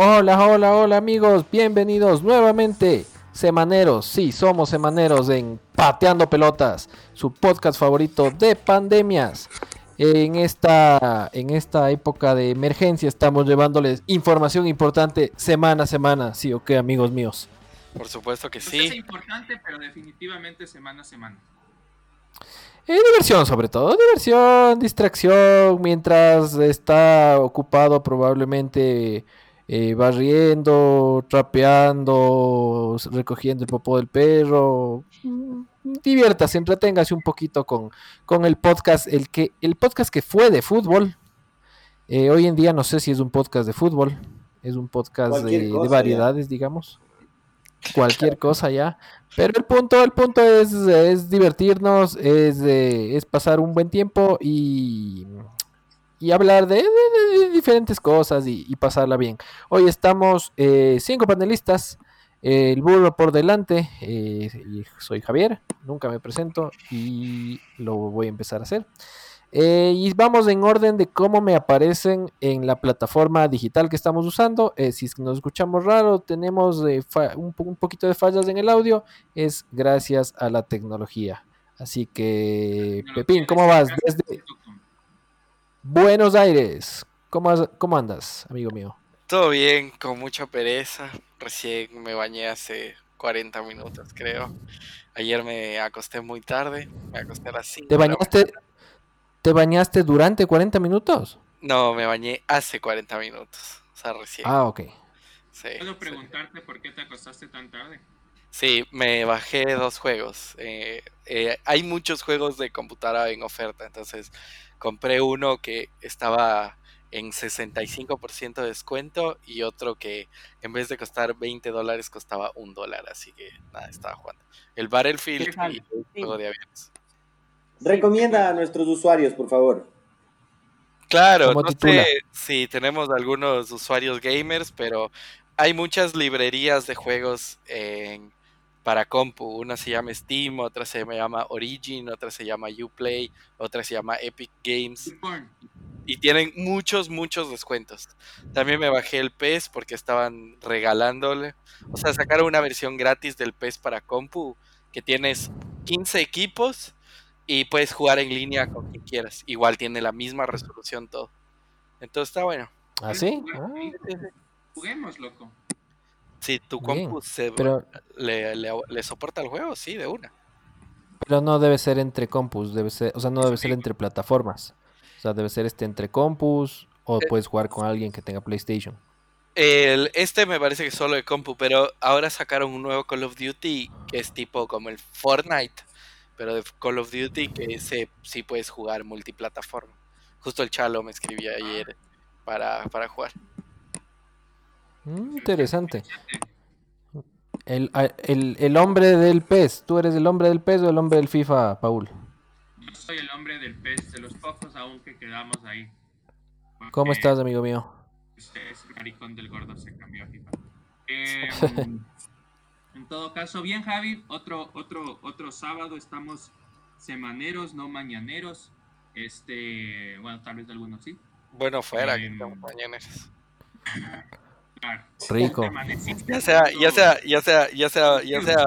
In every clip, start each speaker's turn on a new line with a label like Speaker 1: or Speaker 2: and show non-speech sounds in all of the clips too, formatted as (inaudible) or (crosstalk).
Speaker 1: Hola, hola, hola amigos, bienvenidos nuevamente. Semaneros, sí, somos semaneros en Pateando Pelotas, su podcast favorito de pandemias. En esta, en esta época de emergencia estamos llevándoles información importante semana a semana, sí o qué, amigos míos.
Speaker 2: Por supuesto que
Speaker 3: Pues
Speaker 2: sí.
Speaker 3: Es importante, pero definitivamente semana a semana.
Speaker 1: Eh, diversión sobre todo, diversión, distracción, mientras está ocupado probablemente eh, barriendo, trapeando, recogiendo el popó del perro. Mm, Diviértase, entreténgase un poquito con, con el podcast, el que, el podcast que fue de fútbol. Eh, hoy en día no sé si es un podcast de fútbol, es un podcast de,
Speaker 4: ya.
Speaker 1: variedades, digamos. (laughs) Cualquier cosa ya. Pero el punto, el punto es, es divertirnos, es, eh, es pasar un buen tiempo y, y hablar de, de- de- de diferentes cosas y, y pasarla bien. Hoy estamos eh, cinco panelistas, eh, el burro por delante, eh, soy Javier, nunca me presento y lo voy a empezar a hacer. Eh, y vamos en orden de cómo me aparecen en la plataforma digital que estamos usando. Si es que nos escuchamos raro, tenemos un, un poquito de fallas en el audio, es gracias a la tecnología. Así que, Pepín, ¿cómo vas? Desde Buenos Aires. ¿Cómo, has- cómo andas, amigo mío?
Speaker 2: Todo bien, con mucha pereza. Recién me bañé hace 40 minutos, creo. Ayer me acosté muy tarde. Me acosté a las 5.
Speaker 1: ¿Te bañaste, ¿Te bañaste durante 40 minutos?
Speaker 2: No, me bañé hace 40 minutos. O sea, recién.
Speaker 1: Ah, ok.
Speaker 2: Sí,
Speaker 3: ¿Puedo
Speaker 2: sí.
Speaker 3: preguntarte por qué te acostaste tan tarde?
Speaker 2: Sí, me bajé dos juegos. Eh, eh, hay muchos juegos de computadora en oferta, entonces compré uno que estaba en 65% de descuento y otro que en vez de costar 20 dólares costaba un dólar, así que nada, estaba jugando. El Battlefield y el juego de aviones.
Speaker 4: Recomienda a nuestros usuarios, por favor.
Speaker 2: Claro,
Speaker 1: ¿Cómo
Speaker 2: no
Speaker 1: titula?
Speaker 2: sé si tenemos algunos usuarios gamers, pero hay muchas librerías de juegos en- para compu. Una se llama Steam, otra se llama Origin, otra se llama Uplay, otra se llama Epic Games y tienen muchos, muchos descuentos. También me bajé el PES porque estaban regalándole. O sea, sacaron una versión gratis del PES para compu que tienes 15 equipos y puedes jugar en línea con quien quieras. Igual tiene la misma resolución todo. Entonces está bueno.
Speaker 1: ¿Ah, sí?
Speaker 3: ¿Puedes
Speaker 1: Ah?
Speaker 3: Juguemos, loco.
Speaker 2: Si tu compu se,
Speaker 1: pero,
Speaker 2: le, le- le soporta el juego, sí, de una.
Speaker 1: pero no debe ser entre compus, debe ser, o sea, no debe ser entre plataformas. O sea, debe ser este entre compus o
Speaker 2: Eh,
Speaker 1: puedes jugar con alguien que tenga PlayStation.
Speaker 2: El, este me parece que es solo de compu, pero ahora sacaron un nuevo Call of Duty que es tipo como el Fortnite, pero de Call of Duty que ese sí puedes jugar multiplataforma. Justo el Chalo me escribía ayer para, para jugar.
Speaker 1: Mm, interesante. El, el, el hombre del pez, ¿tú eres el hombre del pez o el hombre del FIFA, Paul?
Speaker 3: Yo soy el hombre del pez, de los pocos aún que quedamos ahí. Porque
Speaker 1: ¿Cómo estás, amigo mío?
Speaker 3: Ese, ese maricón del gordo se cambió a FIFA. (laughs) Eh, en todo caso, bien, Javi. Otro, otro, otro sábado estamos semaneros, no mañaneros. Este, bueno, tal vez algunos sí.
Speaker 2: Bueno, fuera, que
Speaker 3: Em.
Speaker 2: estamos mañaneros. (laughs)
Speaker 1: Rico.
Speaker 2: Ya sea, ya sea, ya sea, ya sea, ya sea,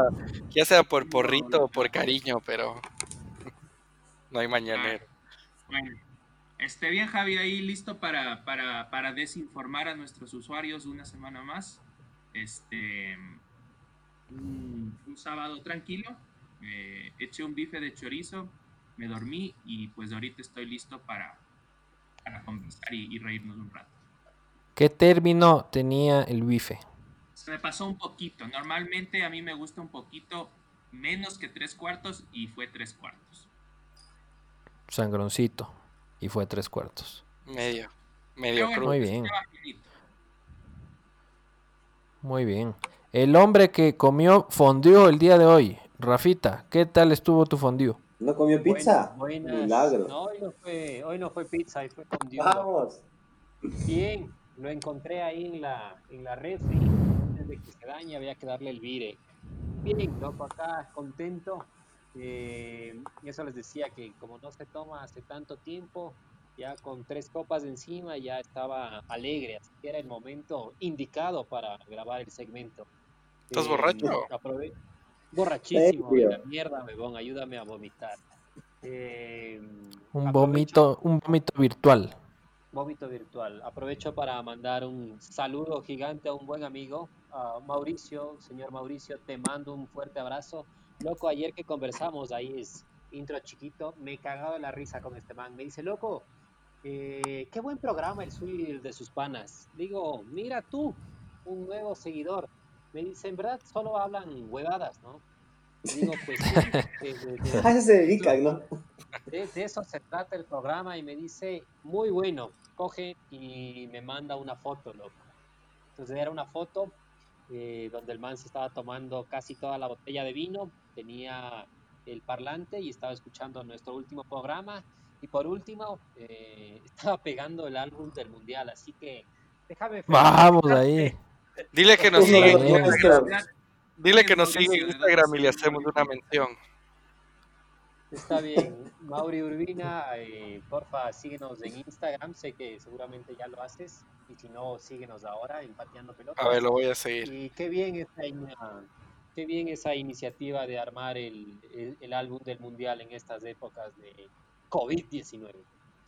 Speaker 2: ya sea por porrito o por cariño, pero no hay mañanero.
Speaker 3: Bueno, este bien, Javi, ahí listo para, para, para desinformar a nuestros usuarios una semana más. Este, un, un sábado tranquilo, eh, eché un bife de chorizo, me dormí y pues ahorita estoy listo para, para conversar y, y reírnos un rato.
Speaker 1: ¿Qué término tenía el bife?
Speaker 3: Se me pasó un poquito, normalmente a mí me gusta un poquito menos que tres cuartos y fue tres cuartos.
Speaker 1: Sangroncito. Y fue tres cuartos.
Speaker 2: Medio, medio
Speaker 3: bueno.
Speaker 1: Muy bien. Muy bien. El hombre que comió fondue el día de hoy. Rafita, ¿qué tal estuvo tu fondue?
Speaker 4: ¿No comió pizza?
Speaker 5: Buenas, buenas.
Speaker 4: Milagro.
Speaker 5: No, hoy no fue, hoy no fue pizza, hoy fue Dios.
Speaker 4: Vamos.
Speaker 5: Bien, lo encontré ahí en la, en la refri. Antes de que se dañe había que darle el vire. Bien, loco, acá contento. Eh, y eso les decía que como no se toma hace tanto tiempo, ya con tres copas encima, ya estaba alegre, así que era el momento indicado para grabar el segmento.
Speaker 2: ¿Estás
Speaker 5: Eh,
Speaker 2: borracho?
Speaker 5: aprove- Borrachísimo, la mierda, bebón, ayúdame a vomitar. Eh,
Speaker 1: Un vómito, un vómito virtual.
Speaker 5: Vómito virtual. Aprovecho para mandar un saludo gigante a un buen amigo, a Mauricio. Señor Mauricio, te mando un fuerte abrazo. Loco, ayer que conversamos, ahí es intro chiquito, me he cagado la risa con este man. Me dice, loco, eh, qué buen programa el suyo y el de sus panas. Digo, mira tú, un nuevo seguidor. Me dice, en verdad solo hablan huevadas, ¿no? Digo, pues sí, (laughs) de-
Speaker 4: se dedican, ¿no?
Speaker 5: de, de eso se trata el programa y me dice, muy bueno, coge y me manda una foto, loco. Entonces era una foto eh, donde el man se estaba tomando casi toda la botella de vino, tenía el parlante y estaba escuchando nuestro último programa y por último eh, (laughs) estaba pegando el álbum del mundial, así que déjame... (laughs)
Speaker 1: Vamos ahí.
Speaker 2: Dile que nos
Speaker 4: nuestros.
Speaker 2: Dile que nos siga en
Speaker 3: ¿de dónde
Speaker 2: Instagram y le
Speaker 3: sigue
Speaker 2: hacemos una mención.
Speaker 5: Está bien, Mauri Urbina, eh, porfa, síguenos en Instagram, sé que seguramente ya lo haces, y si no, síguenos ahora en Pateando Pelotas.
Speaker 2: A ver, lo voy a seguir.
Speaker 5: Y qué bien esa, qué bien esa iniciativa de armar el, el- el álbum del Mundial en estas épocas de COVID-19.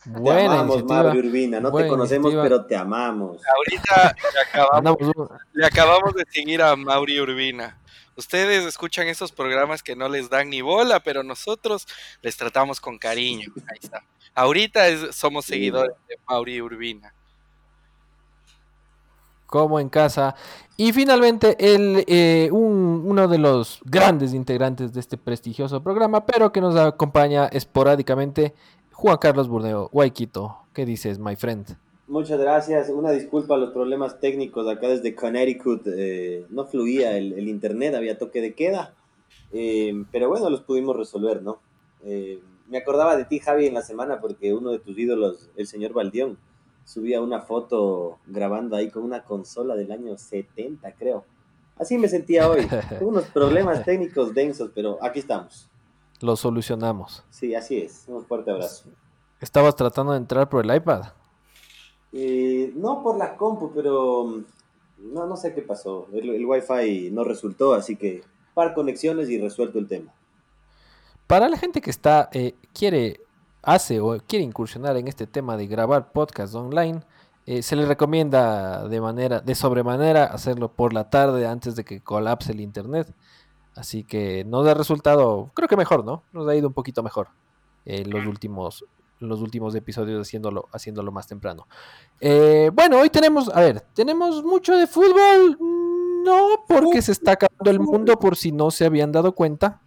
Speaker 4: Te
Speaker 1: Buena
Speaker 4: amamos,
Speaker 1: iniciativa.
Speaker 4: Mauri Urbina. No te conocemos,
Speaker 1: iniciativa.
Speaker 4: pero te amamos.
Speaker 2: Ahorita le acabamos, le de seguir a Mauri Urbina. Ustedes escuchan esos programas que no les dan ni bola, pero nosotros les tratamos con cariño. Ahí está. Ahorita es- somos seguidores de Mauri Urbina.
Speaker 1: como en casa. Y finalmente, el, eh, un- uno de los grandes integrantes de este prestigioso programa, pero que nos acompaña esporádicamente, Juan Carlos Burdeo, Guayquito. ¿Qué dices, my friend?
Speaker 4: Muchas gracias. Una disculpa a los problemas técnicos acá desde Connecticut. eh, no fluía el, el internet, había toque de queda. Eh, pero bueno, los pudimos resolver, ¿no? Eh, me acordaba de ti, Javi, en la semana porque uno de tus ídolos, el señor Valdión, subía una foto grabando ahí con una consola del año 70, creo. Así me sentía hoy, (laughs) unos problemas técnicos densos, pero aquí estamos.
Speaker 1: Lo solucionamos.
Speaker 4: Sí, así es. Un fuerte abrazo.
Speaker 1: Estabas tratando de entrar por el iPad.
Speaker 4: Eh, no por la compu, pero mm, no, no sé qué pasó. El, el Wi-Fi no resultó, así que par conexiones y resuelto el tema.
Speaker 1: Para la gente que está, eh, quiere, hace o quiere incursionar en este tema de grabar podcast online, eh, se le recomienda de manera, de sobremanera, hacerlo por la tarde antes de que colapse el internet. Así que nos da resultado, creo que mejor, ¿no? Nos ha ido un poquito mejor en los últimos, los últimos episodios haciéndolo, haciéndolo más temprano. Eh, bueno, hoy tenemos, a ver, tenemos mucho de fútbol. No, porque se está acabando el mundo, por si no se habían dado cuenta.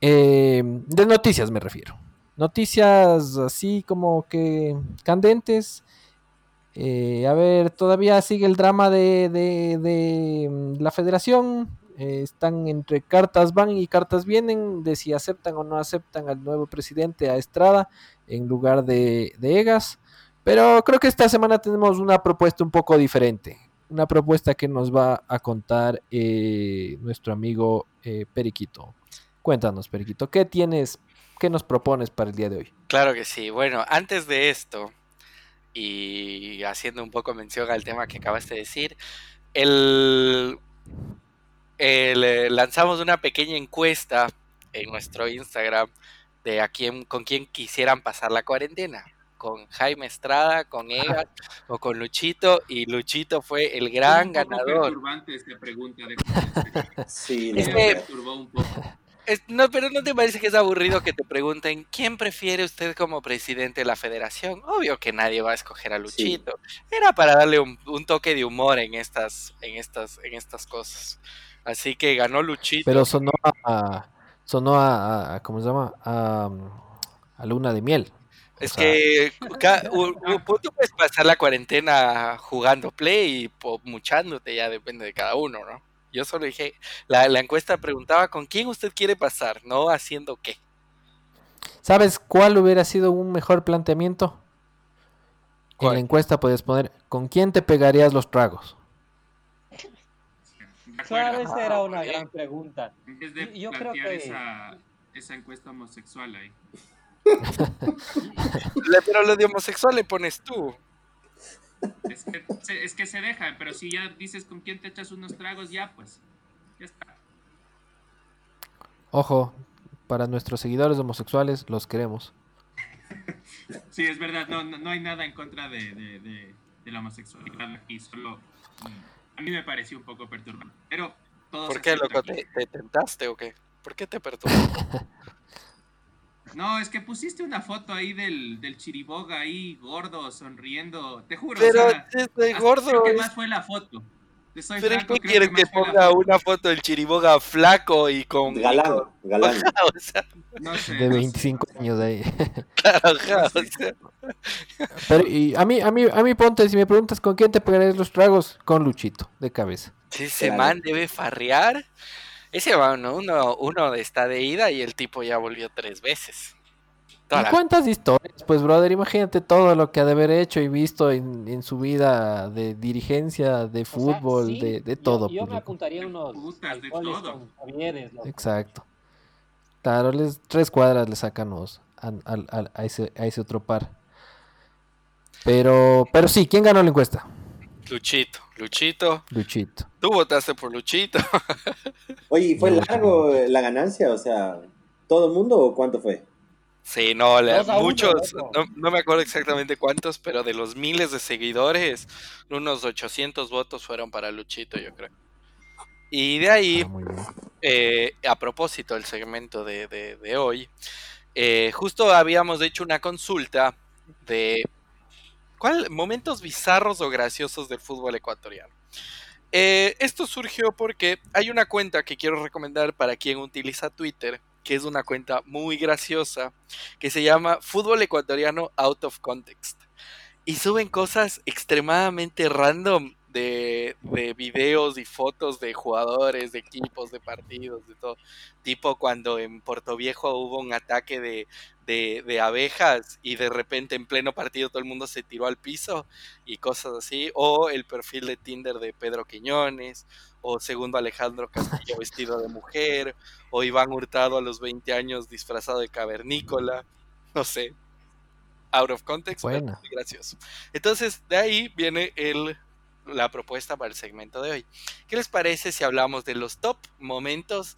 Speaker 1: Eh, de noticias me refiero. Noticias así como que candentes. Eh, a ver, todavía sigue el drama de, de- de, mm, la federación. Eh, están entre cartas van y cartas vienen de si aceptan o no aceptan al nuevo presidente, a Estrada, en lugar de, de Egas. Pero creo que esta semana tenemos una propuesta un poco diferente. Una propuesta que nos va a contar eh, nuestro amigo eh, Periquito. Cuéntanos, Periquito, ¿qué tienes, qué nos propones para el día de hoy?
Speaker 2: Claro que sí. Bueno, antes de esto, y haciendo un poco mención al tema que acabaste de decir, el, el, eh, lanzamos una pequeña encuesta en nuestro Instagram de a quién, con quién quisieran pasar la cuarentena. Con Jaime Estrada, con Egas o con Luchito. Y Luchito fue el gran
Speaker 3: un poco
Speaker 2: ganador.
Speaker 3: perturbante esta pregunta. De... (laughs)
Speaker 4: Sí,
Speaker 2: Es
Speaker 4: no,
Speaker 2: que-
Speaker 3: Me perturbó un poco.
Speaker 2: Es- no, pero ¿no te parece que es aburrido que te pregunten quién prefiere usted como presidente de la federación? Obvio que nadie va a escoger a Luchito. Era para darle un, un toque de humor en estas, en estas, en estas cosas. Así que ganó Luchito.
Speaker 1: Pero sonó a, sonó a, a- ¿cómo se llama? A, a luna de miel. O
Speaker 2: es
Speaker 1: sea,
Speaker 2: que u- tú puedes pasar la cuarentena jugando play y muchándote, ya depende de cada uno, ¿no? Yo solo dije, la, la encuesta preguntaba con quién usted quiere pasar, no haciendo qué.
Speaker 1: ¿Sabes cuál hubiera sido un mejor planteamiento? En
Speaker 2: ¿Cuál?
Speaker 1: la encuesta puedes poner, ¿con quién te pegarías los tragos?
Speaker 5: Claro, esa era una gran pregunta.
Speaker 3: En vez de
Speaker 5: Yo creo
Speaker 3: plantear
Speaker 5: que-
Speaker 3: esa, esa encuesta homosexual ahí.
Speaker 2: Le- Pero lo de homosexual le pones tú.
Speaker 3: Es que, se, es que se deja, pero si ya dices con quién te echas unos tragos, ya pues. Ya está.
Speaker 1: Ojo, para nuestros seguidores homosexuales, los queremos. (laughs)
Speaker 3: Sí, es verdad, no, no, no hay nada en contra de, de, de- de la homosexualidad aquí, solo mm, a mí me pareció un poco perturbante. Pero todos
Speaker 2: ¿Por qué, loco? ¿Te, te tentaste o qué? ¿Por qué te perturbó? (laughs)
Speaker 3: No, es que pusiste una foto ahí del, del chiriboga ahí gordo, sonriendo. Te juro,
Speaker 2: Pero
Speaker 3: o sea,
Speaker 2: gordo.
Speaker 3: creo que
Speaker 2: es-
Speaker 3: más fue la foto. Soy
Speaker 2: Pero ¿y
Speaker 3: franco,
Speaker 2: qué
Speaker 3: creo
Speaker 2: que
Speaker 3: la
Speaker 2: ponga una foto del chiriboga flaco y con.
Speaker 4: Galán, galán. (laughs)
Speaker 2: o sea,
Speaker 3: No sé,
Speaker 1: De
Speaker 3: no sé.
Speaker 1: 25 años ahí. (laughs)
Speaker 2: claro, ajá, o sea,
Speaker 1: Pero y a mí, a mí, a mí ponte, si me preguntas con quién te pegarías los tragos, con Luchito, de cabeza.
Speaker 2: si ese
Speaker 4: Claro.
Speaker 2: man debe farrear. Ese man, ¿no? uno, uno está de ida y el tipo ya volvió tres veces. Toda
Speaker 1: ¿Y
Speaker 2: la-
Speaker 1: cuántas historias? Pues, brother, imagínate todo lo que ha de haber hecho y visto en, en su vida de dirigencia, de
Speaker 5: O sea,
Speaker 1: fútbol,
Speaker 5: sí,
Speaker 1: de, todo.
Speaker 5: Yo,
Speaker 1: pues,
Speaker 5: me apuntaría unos
Speaker 3: Putas, de todo.
Speaker 5: con Javieres, loco.
Speaker 1: Exacto. Claro, les, tres cuadras le al- a, ese, a ese otro par. Pero, pero sí, ¿quién ganó la encuesta?
Speaker 2: Luchito, Luchito.
Speaker 1: Luchito.
Speaker 2: Tú votaste por Luchito. (laughs)
Speaker 4: Oye, ¿y ¿fue
Speaker 1: No,
Speaker 4: largo la ganancia? O sea, ¿todo el mundo o cuánto fue?
Speaker 2: Sí, no,
Speaker 5: uno,
Speaker 2: muchos, no, no me acuerdo exactamente cuántos, pero de los miles de seguidores, unos 800 votos fueron para Luchito, yo creo. Y de ahí,
Speaker 1: Ah,
Speaker 2: eh, a propósito del segmento de, de- de hoy, eh, justo habíamos hecho una consulta de ¿cuál, momentos bizarros o graciosos del fútbol ecuatoriano. Eh, esto surgió porque hay una cuenta que quiero recomendar para quien utiliza Twitter, que es una cuenta muy graciosa, que se llama Fútbol Ecuatoriano Out of Context. Y suben cosas extremadamente random de, de videos y fotos de jugadores, de equipos, de partidos, de todo. Tipo cuando en Puerto Viejo hubo un ataque de, de, de abejas y de repente en pleno partido todo el mundo se tiró al piso y cosas así. O el perfil de Tinder de Pedro Quiñones, o segundo Alejandro Castillo (laughs) vestido de mujer, o Iván Hurtado a los 20 años disfrazado de cavernícola, no sé. Out of context, pero
Speaker 1: Buena.
Speaker 2: muy gracioso. Entonces, de ahí viene el, la propuesta para el segmento de hoy. ¿Qué les parece si hablamos de los top momentos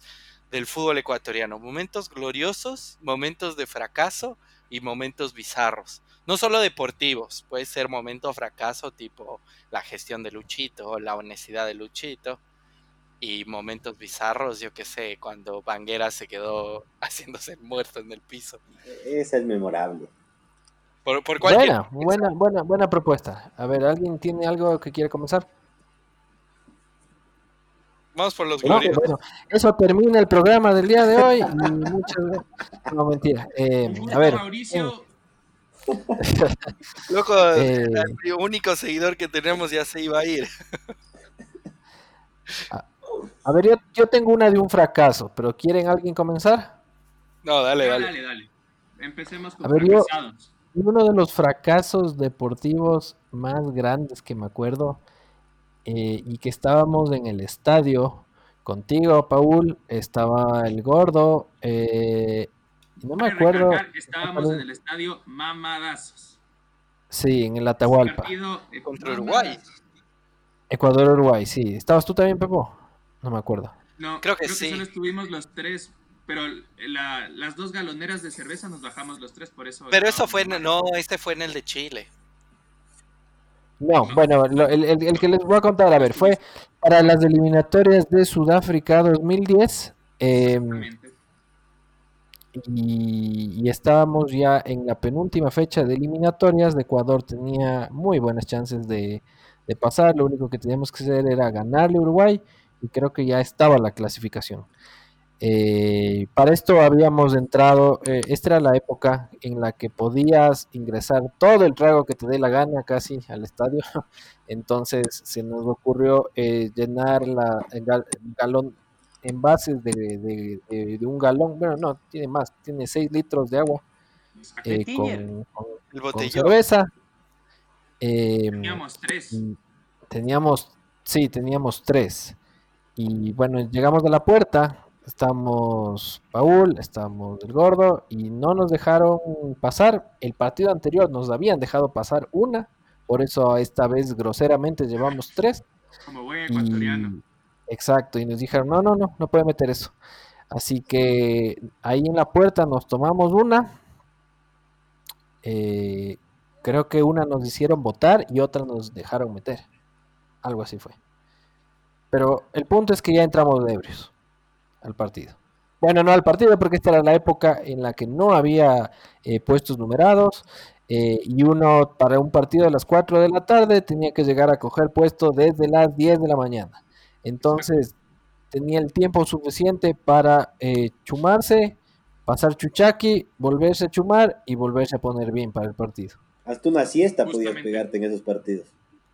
Speaker 2: del fútbol ecuatoriano? Momentos gloriosos, momentos de fracaso y momentos bizarros. No solo deportivos, puede ser momento fracaso tipo la gestión de Luchito o la honestidad de Luchito. Y momentos bizarros, yo qué sé, cuando Banguera se quedó (laughs) haciéndose el muerto en el piso.
Speaker 4: Esa es memorable.
Speaker 2: Por, por cualquier...
Speaker 1: Buena, buena, buena, buena propuesta. A ver, ¿alguien tiene algo que quiere comenzar?
Speaker 2: Vamos por los
Speaker 1: No,
Speaker 2: gloriosos.
Speaker 1: bueno, eso termina el programa del día de hoy. y muchas gracias. No, mentira. Eh, a ver,
Speaker 3: Mauricio. (laughs)
Speaker 2: Loco,
Speaker 1: Eh.
Speaker 2: el único seguidor que tenemos ya se iba a ir.
Speaker 1: a ver, yo, yo tengo una de un fracaso, pero ¿quieren alguien comenzar?
Speaker 2: No, dale,
Speaker 3: dale,
Speaker 2: dale.
Speaker 3: dale, Empecemos con
Speaker 1: A ver, yo-. Uno de los fracasos deportivos más grandes que me acuerdo eh, y que estábamos en el estadio contigo, Paul, estaba el gordo, eh, y no me acuerdo,
Speaker 3: Estábamos en el estadio Mamadazos.
Speaker 1: sí, en el Atahualpa,
Speaker 3: Partido, eh,
Speaker 2: Contra. Uruguay.
Speaker 1: Ecuador-Uruguay, sí. ¿Estabas tú también, Pepo? No me acuerdo.
Speaker 3: No,
Speaker 2: Creo que sí.
Speaker 3: solo estuvimos los tres, pero la- las dos galoneras de cerveza nos bajamos los tres, por eso.
Speaker 2: Pero eso fue, en- no, este fue en el de Chile.
Speaker 1: No, bueno, lo- el, el- el que les voy a contar, a ver, fue para las eliminatorias de Sudáfrica 2010. em, y, y estábamos ya en la penúltima fecha de eliminatorias. De Ecuador tenía muy buenas chances de, de pasar. Lo único que teníamos que hacer era ganarle a Uruguay y creo que ya estaba la clasificación. Eh, para esto habíamos entrado, eh, esta era la época en la que podías ingresar todo el trago que te dé la gana casi al estadio. (laughs) Entonces se nos ocurrió eh, llenar la, el gal- el galón, envases de, de- de- de un galón, bueno, no, tiene más, tiene 6 litros de agua eh, con, con-
Speaker 2: El
Speaker 1: con cerveza. Eh,
Speaker 3: Teníamos tres.
Speaker 1: y teníamos, sí, teníamos tres. Y bueno, llegamos a la puerta estamos Paul, estamos el gordo y no nos dejaron pasar. El partido anterior nos habían dejado pasar una, por eso esta vez groseramente llevamos tres.
Speaker 3: Como buen ecuatoriano.
Speaker 1: Y, exacto, y nos dijeron, no, no, no, no puede meter eso. Así que ahí en la puerta nos tomamos una. Eh, creo que una nos hicieron votar y otra nos dejaron meter. Algo así fue. Pero el punto es que ya entramos de ebrios al partido. Bueno, no al partido porque esta era la época en la que no había eh, puestos numerados eh, y uno para un partido a las 4 de la tarde tenía que llegar a coger puesto desde las 10 de la mañana. Entonces tenía el tiempo suficiente para eh, chumarse, pasar chuchaki, volverse a chumar y volverse a poner bien para el partido.
Speaker 4: Hasta una siesta podías pegarte en esos partidos.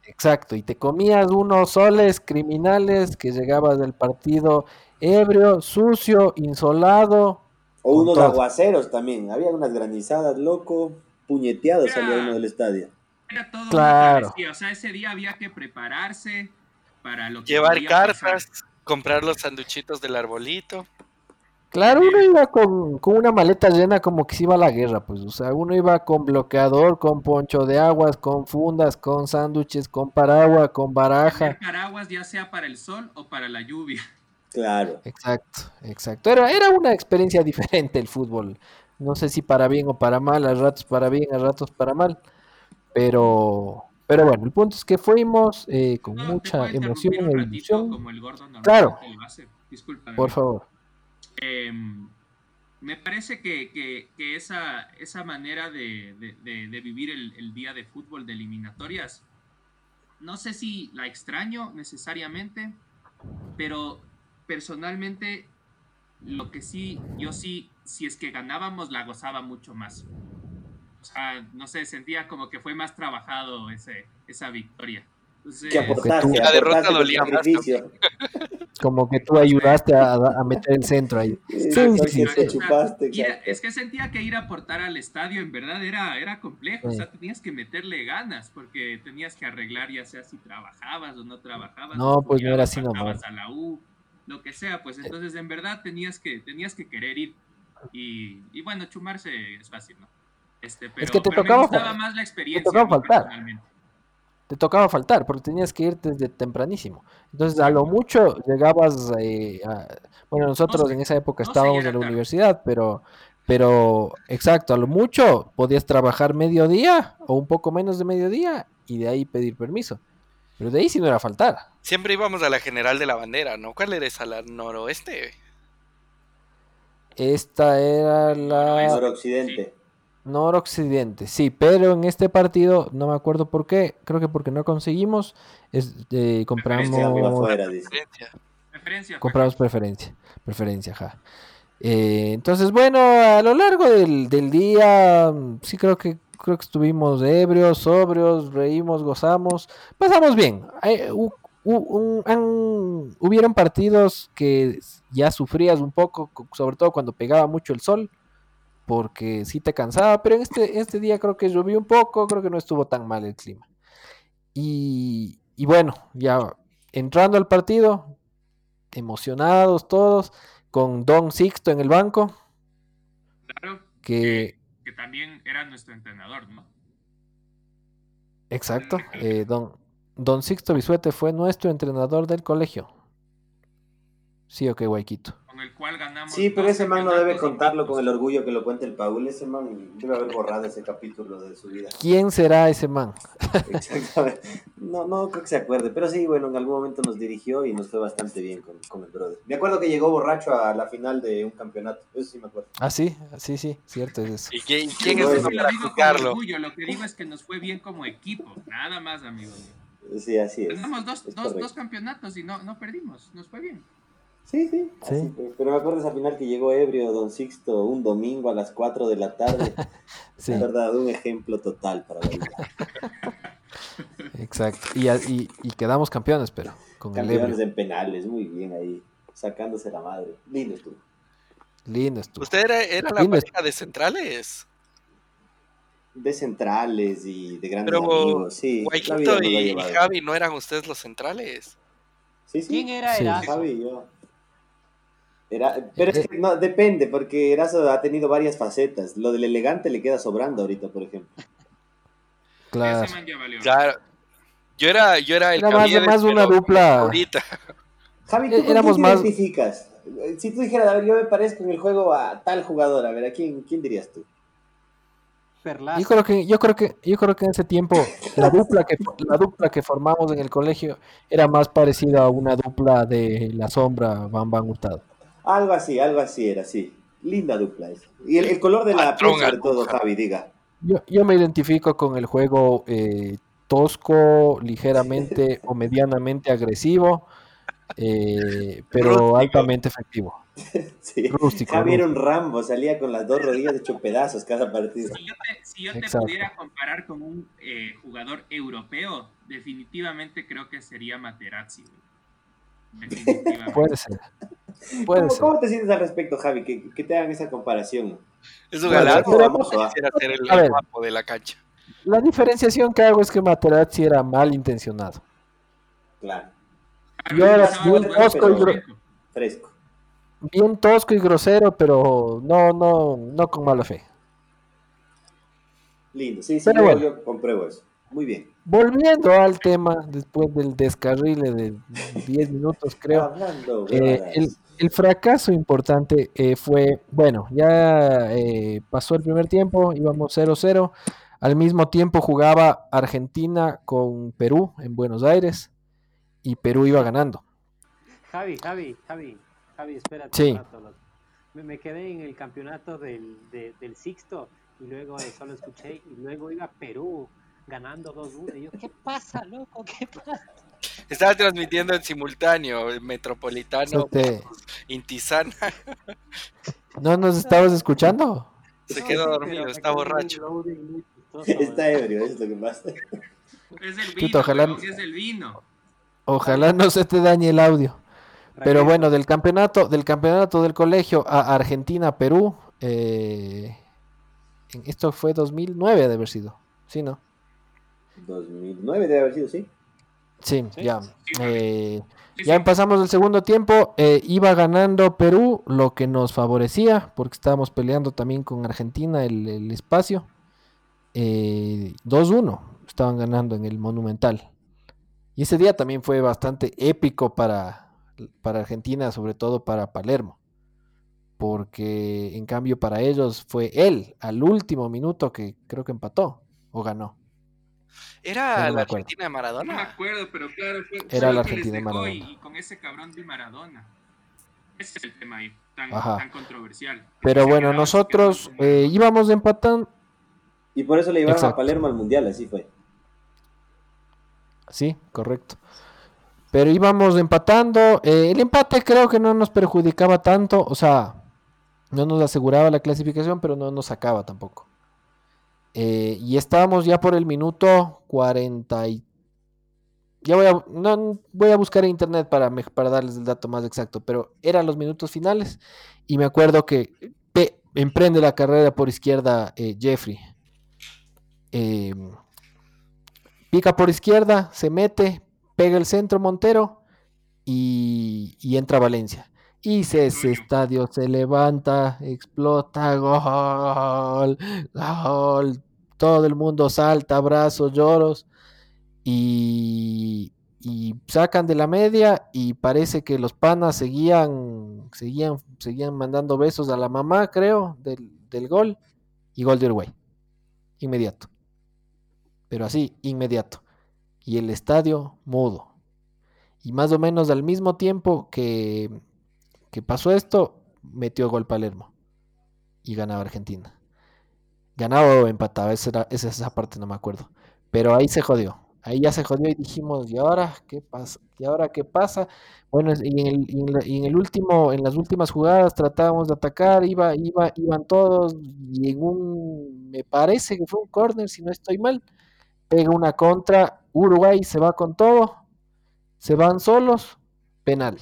Speaker 1: Exacto, y te comías unos soles criminales que llegabas del partido ebrio, sucio, insolado.
Speaker 4: O unos
Speaker 1: todo.
Speaker 4: aguaceros también. Había unas granizadas, loco. Puñeteado
Speaker 3: Era-
Speaker 4: salía uno del estadio.
Speaker 3: Era todo
Speaker 1: Claro.
Speaker 3: O sea, ese día había que prepararse para lo que
Speaker 2: Llevar
Speaker 3: pasar.
Speaker 2: cartas, comprar los sanduchitos del arbolito.
Speaker 1: Claro, uno iba con, con una maleta llena como que se iba a la guerra, pues, o sea, uno iba con bloqueador, con poncho de aguas, con fundas, con sándwiches, con paraguas, con baraja.
Speaker 3: Paraguas ya sea para el sol o para la lluvia.
Speaker 4: Claro.
Speaker 1: Exacto, exacto. Era, era una experiencia diferente el fútbol. No sé si para bien o para mal, a ratos para bien, a ratos para mal. Pero, pero bueno, el punto es que fuimos eh, con
Speaker 3: No, te
Speaker 1: mucha emoción e
Speaker 3: un ratito,
Speaker 1: ilusión.
Speaker 3: como el
Speaker 1: Claro.
Speaker 3: lo hace. Discúlpame.
Speaker 1: Por favor.
Speaker 3: Em, me parece que, que- que esa, esa manera de, de- de- de vivir el, el día de fútbol de eliminatorias, no sé si la extraño necesariamente, pero personalmente lo que sí, yo sí, si es que ganábamos, la gozaba mucho más. O sea, no sé, sentía como que fue más trabajado ese, esa victoria. Entonces,
Speaker 4: Que aportaste,
Speaker 2: La derrota dolía más. (laughs)
Speaker 1: Como que tú ayudaste a, a meter el centro ahí.
Speaker 4: Sí,
Speaker 1: Sí, sí,
Speaker 4: chupaste,
Speaker 3: ir es que sentía que ir a aportar al estadio en verdad era, era complejo, o sea, tenías que meterle ganas porque tenías que arreglar ya sea si trabajabas o no trabajabas.
Speaker 1: No, pues no era así nomás.
Speaker 3: a la U, lo que sea, pues entonces en verdad tenías que, tenías que querer ir y, y bueno, chumarse es fácil, ¿no? Este, pero,
Speaker 1: que te
Speaker 3: pero
Speaker 1: tocaba
Speaker 3: me gustaba más la experiencia.
Speaker 1: tocaba
Speaker 3: a mí
Speaker 1: faltar. Te tocaba faltar porque tenías que ir desde tempranísimo. Entonces, a lo mucho llegabas eh, a- Bueno, nosotros en esa época
Speaker 3: no
Speaker 1: estábamos en la
Speaker 3: tarde.
Speaker 1: universidad, pero... Pero, exacto, a lo mucho podías trabajar mediodía o un poco menos de mediodía y de ahí pedir permiso. Pero de ahí sí no era faltar.
Speaker 2: Siempre íbamos a la General de la Bandera, ¿no? ¿Cuál era esa? ¿La noroeste?
Speaker 1: Esta era la
Speaker 4: Noroccidente.
Speaker 1: noroccidente, sí, pero en este partido no me acuerdo por qué, creo que porque no conseguimos, es, eh, compramos.
Speaker 2: Preferencia.
Speaker 3: Preferencia. pues.
Speaker 1: compramos preferencia, preferencia, ajá. Eh, entonces, bueno, a lo largo del, del día, mm, sí creo que creo que estuvimos ebrios, sobrios, reímos, gozamos, pasamos bien. Hay- un- han- hubieron partidos que ya sufrías un poco, co- sobre todo cuando pegaba mucho el sol, porque sí te cansaba, pero en este, este día creo que llovió un poco, creo que no estuvo tan mal el clima. Y, y bueno, ya entrando al partido, emocionados todos, con Don Sixto en el banco,
Speaker 3: Claro,
Speaker 1: que,
Speaker 3: que también era nuestro entrenador, ¿no?
Speaker 1: exacto, eh, don, don Sixto Bisuete fue nuestro entrenador del colegio. Sí, ok, Guayquito.
Speaker 3: Con el cual ganamos.
Speaker 4: Sí, pero ese man no debe contarlo con el orgullo que lo cuenta el Paul. Ese man debe haber borrado ese capítulo de su vida.
Speaker 1: ¿Quién será ese man?
Speaker 4: Exactamente. No, no creo que se acuerde, pero sí, bueno, en algún momento nos dirigió y nos fue bastante bien con, con el brother. Me acuerdo que llegó borracho a la final de un campeonato, eso sí me acuerdo.
Speaker 1: Ah, sí, sí, sí, cierto es eso.
Speaker 2: ¿Y quién, es
Speaker 4: eso
Speaker 2: ese para juzgarlo?
Speaker 3: orgullo, lo que digo es que nos fue bien como equipo, nada más, amigo.
Speaker 4: Sí, así es.
Speaker 3: Ganamos dos,
Speaker 4: es
Speaker 3: dos, dos campeonatos y no, no perdimos, nos fue bien.
Speaker 4: Sí, sí,
Speaker 1: Sí.
Speaker 4: así. Pero me acuerdo esa final que llegó ebrio Don Sixto un domingo a las 4 de la tarde. (laughs)
Speaker 1: Sí,
Speaker 4: La verdad, un ejemplo total para la vida. (laughs)
Speaker 1: exacto. Y, y, y quedamos campeones, pero con el
Speaker 4: Campeones en penales, muy bien ahí, sacándose la madre. Lindo estuvo.
Speaker 1: Lindo estuvo.
Speaker 2: ¿Usted era, era la pareja de centrales?
Speaker 4: De centrales y de grandes
Speaker 2: Pero
Speaker 4: amigos, sí.
Speaker 2: Guayquito y, y. Javi, ¿no eran ustedes los centrales?
Speaker 4: Sí, sí.
Speaker 5: ¿Quién era
Speaker 1: Sí.
Speaker 4: Javi y yo. Era, pero es que no, depende, porque Erazo ha tenido varias facetas. Lo del elegante le queda sobrando ahorita, por ejemplo.
Speaker 1: Claro.
Speaker 2: Claro. Yo era, yo era el
Speaker 1: Era más, más una
Speaker 2: pero
Speaker 1: dupla.
Speaker 2: Ahorita.
Speaker 4: Javi, ¿tú con
Speaker 1: éramos
Speaker 4: quién te
Speaker 1: más-
Speaker 4: identificas? Si tú dijeras, a ver, yo me parezco en el juego a tal jugador, a ver, ¿a quién, quién dirías tú?
Speaker 1: Yo creo que, yo creo que, yo creo que en ese tiempo la dupla que la dupla que formamos en el colegio era más parecida a una dupla de la sombra Van Van Hurtado.
Speaker 4: Algo así, algo así era, sí. Linda dupla esa. Y el, el color de la
Speaker 2: Patrón
Speaker 4: sobre todo. Javi, diga.
Speaker 1: Yo, yo me identifico con el juego eh, tosco, ligeramente (laughs) o medianamente agresivo, eh, pero
Speaker 2: Rústico.
Speaker 1: altamente efectivo. (laughs)
Speaker 4: Sí.
Speaker 1: Rústico,
Speaker 4: Javi era un. Rambo, salía con las dos rodillas hecho pedazos cada partido.
Speaker 3: Si yo te, si yo te pudiera comparar con un eh, jugador europeo, definitivamente creo que sería Materazzi. güey.
Speaker 1: Puede ser. Puede
Speaker 4: ¿Cómo,
Speaker 1: ser.
Speaker 4: cómo te sientes al respecto, Javi? Que, que te hagan esa comparación.
Speaker 2: Es un
Speaker 4: a-
Speaker 2: Quisiera ser el
Speaker 1: A ver.
Speaker 2: guapo de la cancha.
Speaker 1: La diferenciación que hago es que Materazzi era mal intencionado.
Speaker 4: Claro,
Speaker 1: Yo era
Speaker 3: jugando
Speaker 1: tosco y
Speaker 3: Checo.
Speaker 4: fresco.
Speaker 1: Bien tosco y grosero, pero no, no, no con mala fe.
Speaker 4: Lindo, sí, sí,
Speaker 1: Pero
Speaker 4: yo,
Speaker 1: bueno.
Speaker 4: yo compruebo eso. Muy bien.
Speaker 1: Volviendo al tema, después del descarrile de 10 minutos, creo.
Speaker 4: Hablando,
Speaker 1: Eh, el, el fracaso importante eh, fue, bueno, ya eh, pasó el primer tiempo, íbamos 0-0. Al mismo tiempo jugaba Argentina con Perú en Buenos Aires y Perú iba ganando.
Speaker 5: Javi, Javi, Javi, Javi, espérate
Speaker 1: Sí.
Speaker 5: un rato, loco. Me, me quedé en el campeonato del, de- del Sixto y luego eh, solo escuché y luego iba Perú ganando 2-1 y yo, ¿qué pasa, loco? ¿Qué pasa?
Speaker 2: Estaba transmitiendo en simultáneo el Metropolitano Intizana.
Speaker 1: ¿No nos estabas escuchando?
Speaker 2: Se quedó dormido, está borracho.
Speaker 4: Está ebrio, es lo que pasa.
Speaker 3: Es el
Speaker 1: Chuta,
Speaker 3: vino,
Speaker 1: ojalá-
Speaker 3: es el vino.
Speaker 1: Ojalá no se te dañe el audio. Pero bueno, del campeonato, del campeonato del colegio a Argentina, Perú, eh, esto fue 2009 de haber sido, ¿sí, no?
Speaker 4: 2009 debe haber sido, sí.
Speaker 1: Sí,
Speaker 5: Sí.
Speaker 1: ya.
Speaker 3: Sí,
Speaker 1: Eh,
Speaker 3: Sí,
Speaker 1: ya
Speaker 3: sí.
Speaker 1: empezamos el segundo tiempo, eh, iba ganando Perú, lo que nos favorecía, porque estábamos peleando también con Argentina el, el espacio. Eh, 2-1, estaban ganando en el Monumental. Y ese día también fue bastante épico para, para Argentina, sobre todo para Palermo. Porque en cambio para ellos fue él, al último minuto, que creo que empató o ganó.
Speaker 2: ¿Era
Speaker 1: no
Speaker 2: la
Speaker 1: acuerdo.
Speaker 2: Argentina de
Speaker 3: No me
Speaker 2: Maradona?
Speaker 3: acuerdo, pero claro, fue,
Speaker 1: Era la Argentina de
Speaker 3: y,
Speaker 1: Maradona.
Speaker 3: y con ese cabrón de Maradona. Ese es el tema ahí, tan, controversial.
Speaker 1: Pero bueno, nosotros eh,
Speaker 3: Maradona.
Speaker 1: íbamos empatando.
Speaker 4: Y por eso le llevaron
Speaker 1: Exacto.
Speaker 4: a Palermo al Mundial, así fue.
Speaker 1: Sí, correcto. Pero íbamos empatando. eh, el empate creo que no nos perjudicaba tanto. O sea, no nos aseguraba la clasificación, pero no nos sacaba tampoco. Eh, y estábamos ya por el minuto 40 y... Ya voy a, no, voy a buscar en internet para, para darles el dato más exacto, pero eran los minutos finales y me acuerdo que pe- emprende la carrera por izquierda eh, Jeffrey. Eh, pica por izquierda, se mete, pega el centro Montero y, y entra Valencia. Y se- ese estadio se levanta, explota, gol, gol. Todo el mundo salta, abrazos, lloros. Y, y sacan de la media y parece que los panas seguían, seguían, seguían mandando besos a la mamá, creo, del, del gol. Y gol de Uruguay. Inmediato. Pero así, inmediato. Y el estadio mudo. Y más o menos al mismo tiempo que, que pasó esto, metió gol Palermo. Y ganaba Argentina. Ganaba o empataba, esa, era- esa, esa parte no me acuerdo. Pero ahí se jodió. Ahí ya se jodió y dijimos, ¿y ahora qué pasa? ¿Y ahora qué pasa? Bueno, y en el, último, en las últimas jugadas tratábamos de atacar, iba, iba, iban todos, y en un, me parece que fue un córner, si no estoy mal, pega una contra, Uruguay se va con todo, se van solos, penal.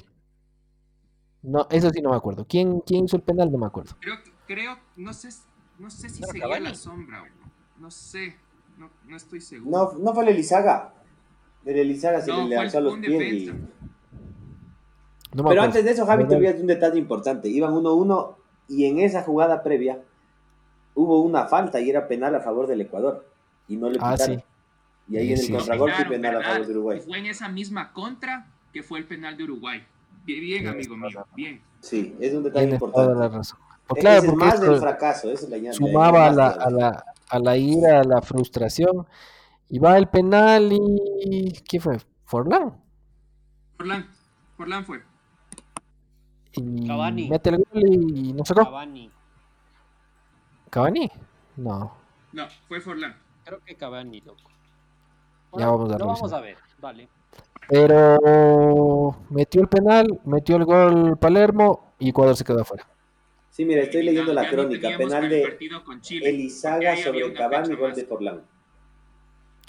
Speaker 1: No, eso sí no me acuerdo. ¿Quién, quién hizo el penal? No me acuerdo.
Speaker 3: Creo, creo, no sé, no sé si
Speaker 2: ¿No era
Speaker 3: seguía
Speaker 2: Cavani?
Speaker 3: la sombra, no sé, no, no estoy seguro.
Speaker 4: No, no fue el Elizaga. El Elizaga se
Speaker 3: No,
Speaker 4: le lanzó los pies y...
Speaker 1: No
Speaker 4: Pero
Speaker 1: acuerdo.
Speaker 4: antes de eso, Javi, te olvidas de un detalle importante. Iban 1-1 y en esa jugada previa hubo una falta y era penal a favor del Ecuador. Y no le
Speaker 1: Ah,
Speaker 4: pitaron.
Speaker 1: sí.
Speaker 4: Y ahí
Speaker 1: Sí,
Speaker 4: en el
Speaker 1: sí.
Speaker 4: contragolpe
Speaker 3: Claro,
Speaker 4: penal a favor de Uruguay.
Speaker 3: Y fue en esa misma contra que fue el penal de Uruguay. Bien, amigo mío, bien.
Speaker 4: Sí, es un detalle
Speaker 1: Tienes toda la
Speaker 4: importante.
Speaker 1: razón. Pues claro,
Speaker 4: es
Speaker 1: porque
Speaker 4: más
Speaker 1: esto
Speaker 4: del fracaso, esa es la llanta.
Speaker 1: sumaba a la, a, la, a la ira, a la frustración. Y va el penal y... ¿Quién fue? Forlán.
Speaker 3: Forlán, Forlán fue.
Speaker 1: Y
Speaker 5: Cavani.
Speaker 1: mete el gol y no sacó.
Speaker 5: Cavani.
Speaker 1: ¿Cavani? No.
Speaker 3: No, fue Forlán.
Speaker 5: Creo que Cavani, loco.
Speaker 1: Ya vamos a
Speaker 5: Lo vamos a ver, dale.
Speaker 1: Pero metió el penal, metió el gol Palermo y Ecuador se quedó afuera.
Speaker 4: Sí, mira, estoy leyendo la crónica. Penal de Elizaga sobre Cavani, gol de Forlán.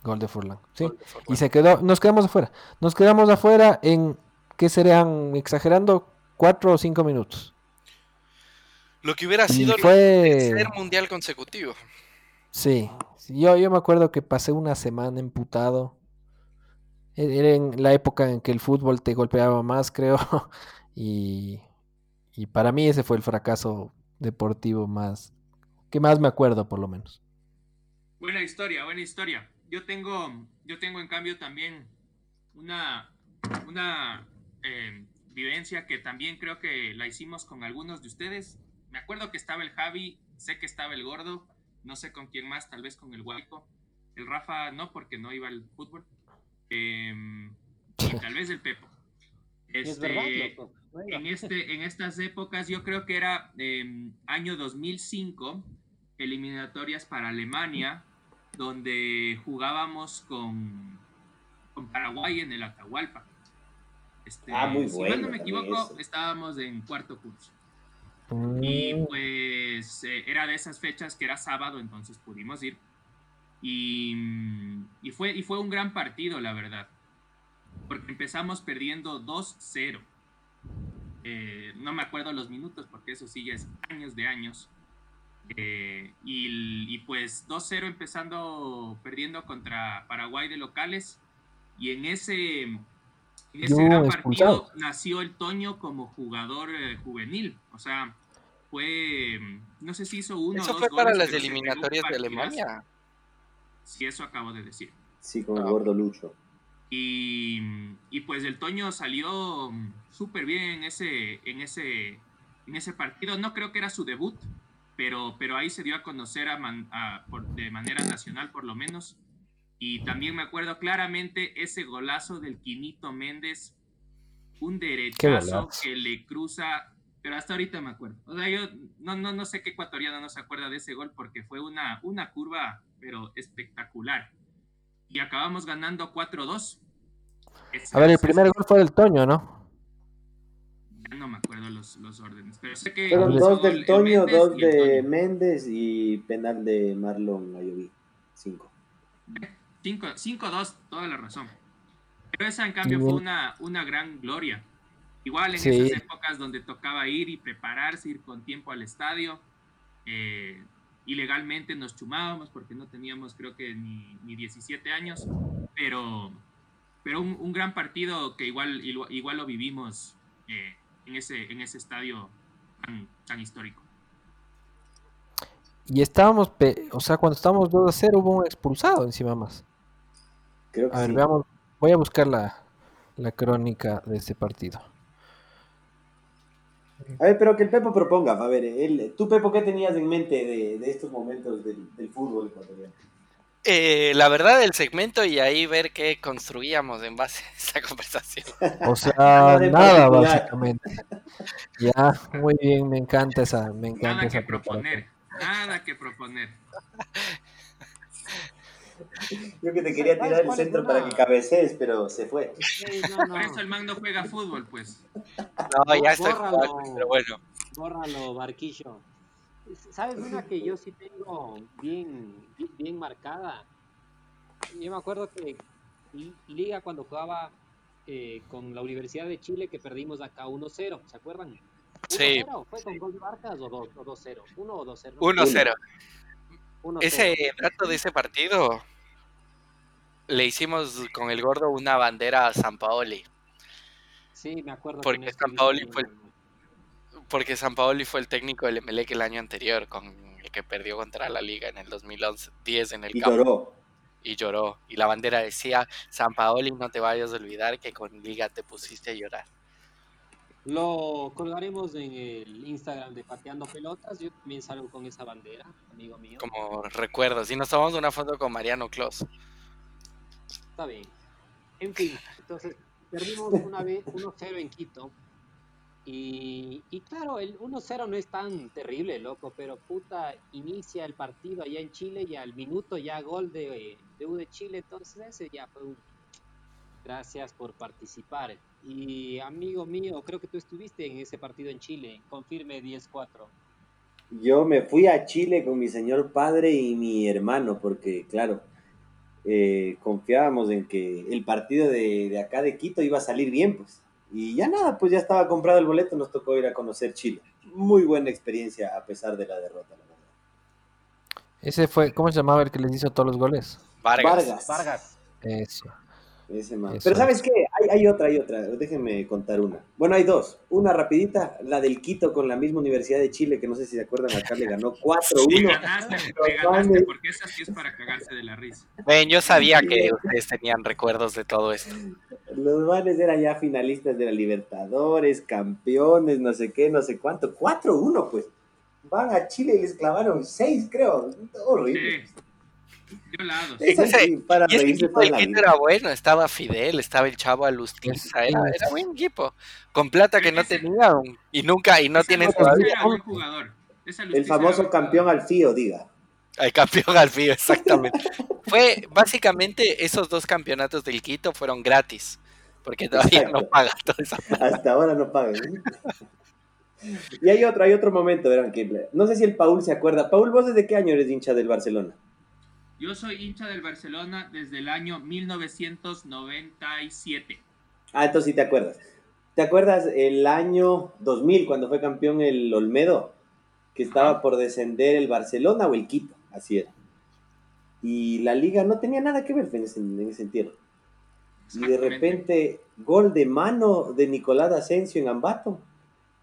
Speaker 1: Gol de Forlán. Sí.
Speaker 2: Gol de Forlán.
Speaker 1: Y se quedó, nos quedamos afuera. Nos quedamos afuera en, ¿qué serían? Exagerando, cuatro o cinco minutos.
Speaker 2: Lo que hubiera
Speaker 1: Y
Speaker 2: sido el tercer mundial consecutivo.
Speaker 1: Sí, sí, yo, yo me acuerdo que pasé una semana emputado. E- Era en la época en que el fútbol te golpeaba más, (laughs) creo. Y, para mí ese fue el fracaso deportivo más, que más me acuerdo por lo menos.
Speaker 3: Buena historia, buena historia. Yo tengo, yo tengo en cambio también una, una eh, vivencia que también creo que la hicimos con algunos de ustedes. Me acuerdo que estaba el Javi, sé que estaba el Gordo, no sé con quién más, tal vez con el Guayco. El Rafa no, porque no iba al fútbol. Eh, y tal vez el Pepo. (laughs)
Speaker 5: Es
Speaker 3: Este,
Speaker 5: verdad, loco. Venga.
Speaker 3: en, este, en estas épocas, yo creo que era eh, año 2005, eliminatorias para Alemania, donde jugábamos con, con Paraguay en el Atahualpa. Este,
Speaker 4: Ah, muy
Speaker 3: si
Speaker 4: bueno
Speaker 3: mal no me equivoco,
Speaker 4: eso.
Speaker 3: estábamos en cuarto curso. Y
Speaker 1: Mm,
Speaker 3: pues eh, era de esas fechas que era sábado, entonces pudimos ir. Y, y, fue, y fue un gran partido, la verdad. Porque empezamos perdiendo 2-0. Eh, no me acuerdo los minutos, porque eso sí ya es años de años. Eh, y, y pues 2-0 empezando perdiendo contra Paraguay de locales. Y en ese, en ese
Speaker 1: Yo
Speaker 3: gran
Speaker 1: expulsado.
Speaker 3: partido nació el Toño como jugador eh, juvenil. O sea, fue, no sé si hizo uno o
Speaker 2: Eso
Speaker 3: dos
Speaker 2: fue para las eliminatorias de
Speaker 3: partidazo.
Speaker 2: Alemania.
Speaker 3: Sí, eso acabo de decir.
Speaker 4: Sí, con el
Speaker 2: Ah.
Speaker 4: gordo Lucho.
Speaker 3: Y, y pues el Toño salió súper bien en ese, en, ese, en ese partido. No creo que era su debut, pero, pero ahí se dio a conocer a man- a- por- de manera nacional por lo menos. Y también me acuerdo claramente ese golazo del Quinito Méndez, un derechazo que le cruza, pero hasta ahorita me acuerdo. O sea, yo no, no, no sé qué ecuatoriano no se acuerda de ese gol porque fue una, una curva, pero espectacular. Y acabamos ganando 4-2. Ese-
Speaker 1: A ver, el primer gol fue del Toño, ¿no?
Speaker 3: Ya no me acuerdo los, los órdenes, pero sé que...
Speaker 4: Fueron dos del
Speaker 3: el
Speaker 4: Toño,
Speaker 3: Méndez
Speaker 4: dos de
Speaker 3: Toño.
Speaker 4: Méndez y penal de Marlon Ayoví. Cinco.
Speaker 3: Cinco- 5-2, toda la razón. Pero esa en cambio fue una, una gran gloria. Igual en
Speaker 1: Sí.
Speaker 3: esas épocas donde tocaba ir y prepararse, ir con tiempo al estadio. eh, ilegalmente nos chumábamos porque no teníamos creo que ni, ni 17 años. Pero, pero un, un gran partido que igual, igual, igual lo vivimos eh, en, ese, en ese estadio tan, tan histórico.
Speaker 1: Y estábamos, pe- o sea, cuando estábamos 2 a 0 hubo un expulsado encima más.
Speaker 4: Creo que
Speaker 1: A ver,
Speaker 4: sí.
Speaker 1: veamos, voy a buscar la, la crónica de este partido.
Speaker 4: A ver, pero que el Pepo proponga. A ver, él, tú, Pepo, ¿qué tenías en mente de, de estos momentos del, del fútbol ecuatoriano?
Speaker 2: Eh, la verdad, el segmento y ahí ver qué construíamos en base a esta conversación.
Speaker 1: O sea, (laughs)
Speaker 4: Nada
Speaker 1: básicamente. Ya, muy bien, me encanta esa, me encanta
Speaker 3: Nada
Speaker 1: esa
Speaker 3: que proponer, nada que proponer. (laughs)
Speaker 4: Yo que te quería
Speaker 5: ¿Sabes
Speaker 4: tirar el centro para que cabecees, pero se fue.
Speaker 5: No, no.
Speaker 3: Por eso el man no juega fútbol, pues.
Speaker 2: No, ya estoy
Speaker 5: Bórralo.
Speaker 2: jugando, pero bueno.
Speaker 5: Bórralo, Barquillo. ¿Sabes una que yo sí tengo bien, bien marcada? Yo me acuerdo que Li- Liga cuando jugaba eh, con la Universidad de Chile que perdimos acá 1-0, ¿se acuerdan?
Speaker 2: Sí.
Speaker 5: 1-0, ¿Fue con gol de Barcas o 2 o 2-0? 1 o 2-0.
Speaker 2: 1-0.
Speaker 5: 1-0.
Speaker 2: Ese dato de ese partido le hicimos con el gordo una bandera a San Paoli.
Speaker 5: Sí, me acuerdo. que
Speaker 2: Porque
Speaker 5: no
Speaker 2: San Paoli fue el- Porque San Paoli fue el técnico del Emelec el año anterior, con el que perdió contra la Liga en el 2010 en el
Speaker 4: Y
Speaker 2: campo.
Speaker 4: lloró.
Speaker 2: y lloró. Y la bandera decía, San Paoli, no te vayas a olvidar que con Liga te pusiste a llorar.
Speaker 5: Lo colgaremos en el Instagram de Pateando Pelotas. Yo también salgo con esa bandera, amigo mío.
Speaker 2: Como recuerdos. Y nos tomamos una foto con Mariano Clos.
Speaker 5: Está bien. En fin, entonces perdimos una vez 1-0 en Quito. Y, y claro, el 1-0 no es tan terrible, loco, pero puta, inicia el partido allá en Chile y al minuto ya gol de, de U de Chile, entonces ese ya fue un... Gracias por participar. Y amigo mío, creo que tú estuviste en ese partido en Chile, confirme 10-4.
Speaker 4: Yo me fui a Chile con mi señor padre y mi hermano, porque, claro, eh, confiábamos en que el partido de, de acá de Quito iba a salir bien, pues. Y ya nada, pues ya estaba comprado el boleto, nos tocó ir a conocer Chile. Muy buena experiencia a pesar de la derrota, la verdad.
Speaker 1: Ese fue, ¿cómo se llamaba el que les hizo todos los goles?
Speaker 2: Vargas.
Speaker 4: Vargas.
Speaker 1: Eso.
Speaker 4: Ese man.
Speaker 1: Eso
Speaker 4: Pero
Speaker 1: es.
Speaker 4: ¿sabes qué? Hay, otra, hay otra. Déjenme contar una. Bueno, hay dos. Una rapidita, la del Quito con la misma Universidad de Chile, que no sé si se acuerdan, acá le ganó 4-1.
Speaker 3: Le ganaste, le ganaste, porque esa sí es para cagarse de la risa.
Speaker 2: Ven, yo sabía que ustedes tenían recuerdos de todo esto.
Speaker 4: Los manes eran ya finalistas de la Libertadores, campeones, no sé qué, no sé cuánto. 4-1, pues. Van a Chile y les clavaron 6, creo. Horrible.
Speaker 3: Sí. Violados.
Speaker 4: Es así, para
Speaker 2: Y ese
Speaker 4: reírse
Speaker 2: equipo era bueno, estaba Fidel, estaba el chavo Alustiza, era, era buen equipo. Con plata que no tenía y nunca, y no
Speaker 3: buen jugador.
Speaker 4: El famoso campeón
Speaker 3: jugador.
Speaker 4: al FIO, diga.
Speaker 2: El campeón al fin, exactamente. Fue básicamente esos dos campeonatos del Quito fueron gratis, porque todavía
Speaker 4: Exacto.
Speaker 2: no pagan toda esa
Speaker 4: Hasta ahora no pagan. ¿eh? Y hay otro, hay otro momento, verán, que no sé si el Paul se acuerda. Paul, ¿vos desde qué año eres hincha del Barcelona?
Speaker 3: Yo soy hincha del Barcelona desde el año 1997.
Speaker 4: Ah, entonces sí te acuerdas. ¿Te acuerdas el año 2000 cuando fue campeón el Olmedo? Que estaba por descender el Barcelona o el Quito, así era. Y la liga no tenía nada que ver en ese, en ese entierro. Y de repente, gol de mano de Nicolás Asensio en Ambato.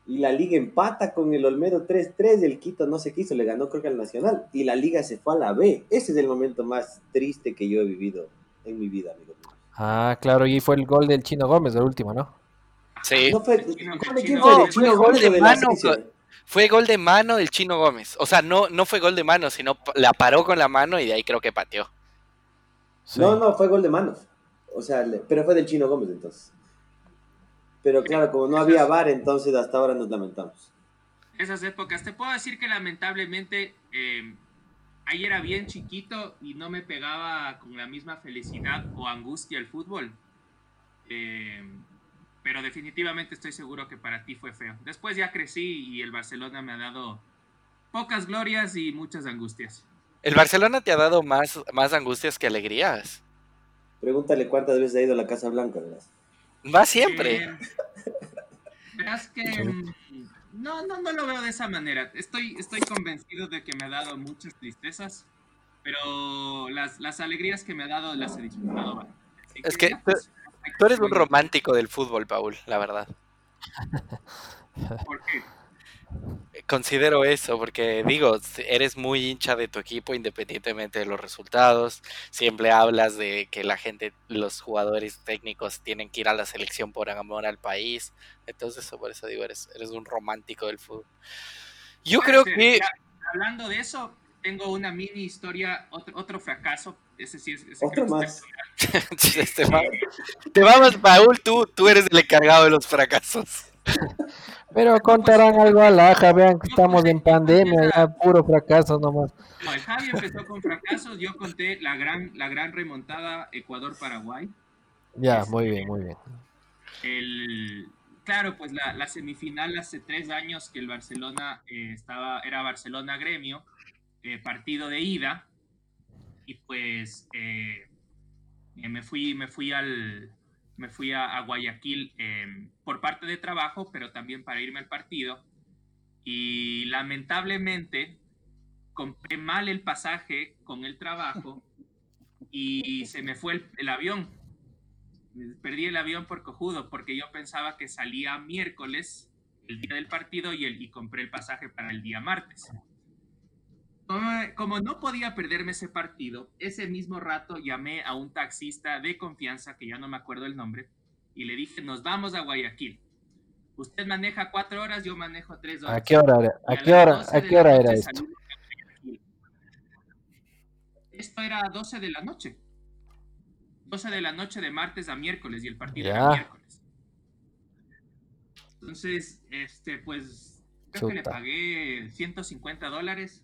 Speaker 4: Y la liga empata con el Olmedo 3-3 y el Quito no se quiso, le ganó creo que al Nacional. Y la liga se fue a la B. Ese es el momento más triste que yo he vivido en mi vida, amigo mío.
Speaker 1: Ah, claro, y fue el gol del Chino Gómez, el último, ¿no?
Speaker 2: Sí,
Speaker 4: No fue,
Speaker 3: El chino-
Speaker 4: ¿gol
Speaker 3: el
Speaker 4: de
Speaker 2: mano, fue gol de mano del Chino Gómez. O sea, no, no fue gol de mano, sino la paró con la mano y de ahí creo que pateó.
Speaker 1: Sí.
Speaker 4: No, no, fue gol de manos. O sea, le- pero fue del Chino Gómez entonces. Pero claro, como no había VAR, entonces hasta ahora nos lamentamos.
Speaker 3: Esas épocas. Te puedo decir que lamentablemente eh, ahí era bien chiquito y no me pegaba con la misma felicidad o angustia el fútbol. Eh, pero definitivamente estoy seguro que para ti fue feo. Después ya crecí y el Barcelona me ha dado pocas glorias y muchas angustias.
Speaker 2: El Barcelona te ha dado más, más angustias que alegrías.
Speaker 4: Pregúntale cuántas veces ha ido a la Casa Blanca, ¿verdad?
Speaker 2: Va siempre. (laughs)
Speaker 3: Eh, verás que mm, no, no, no lo veo de esa manera. Estoy, estoy convencido de que me ha dado muchas tristezas, pero las, las alegrías que me ha dado las he disfrutado.
Speaker 2: Es que
Speaker 3: ya, pues,
Speaker 2: Tú eres un romántico del fútbol, Paul, la verdad.
Speaker 3: ¿Por qué?
Speaker 2: Considero eso, porque digo, eres muy hincha de tu equipo independientemente de los resultados. Siempre hablas de que la gente, los jugadores técnicos tienen que ir a la selección por amor al país. Entonces, por eso digo, eres, eres un romántico del fútbol. Yo creo
Speaker 3: ser.
Speaker 2: que...
Speaker 3: Ya, hablando de eso, tengo una mini historia, otro, otro fracaso. Ese sí es. ese
Speaker 4: Otro más.
Speaker 2: Este (laughs) Te vamos, Paul, tú, tú eres el encargado de los fracasos.
Speaker 1: Pero contarán algo a la aja, vean que estamos en pandemia, ya puro fracaso nomás.
Speaker 3: No, el Javi empezó con fracasos. Yo conté la gran, la gran remontada Ecuador-Paraguay.
Speaker 1: Ya, muy bien, muy bien.
Speaker 3: El, claro, pues la, la semifinal hace tres años que el Barcelona eh, estaba, era Barcelona-Gremio, eh, partido de ida, y pues eh, me fui, me fui al, me fui a, Guayaquil eh, por parte de trabajo, pero también para irme al partido, y lamentablemente compré mal el pasaje con el trabajo y se me fue el, el avión. perdí el avión por cojudo, porque yo pensaba que salía miércoles, el día del partido, y, el, y compré el pasaje para el día martes. Como, no podía perderme ese partido, ese mismo rato llamé a un taxista de confianza, que ya no me acuerdo el nombre, y le dije, nos vamos a Guayaquil. Usted maneja cuatro horas, yo manejo tres horas.
Speaker 1: ¿A qué hora, era- a
Speaker 3: a
Speaker 1: qué hora,
Speaker 3: 12
Speaker 1: a qué hora era esto?
Speaker 3: Esto era a 12 de la noche. 12 de la noche de martes a miércoles y el partido era miércoles. Entonces, este, pues, creo que le pagué 150 dólares.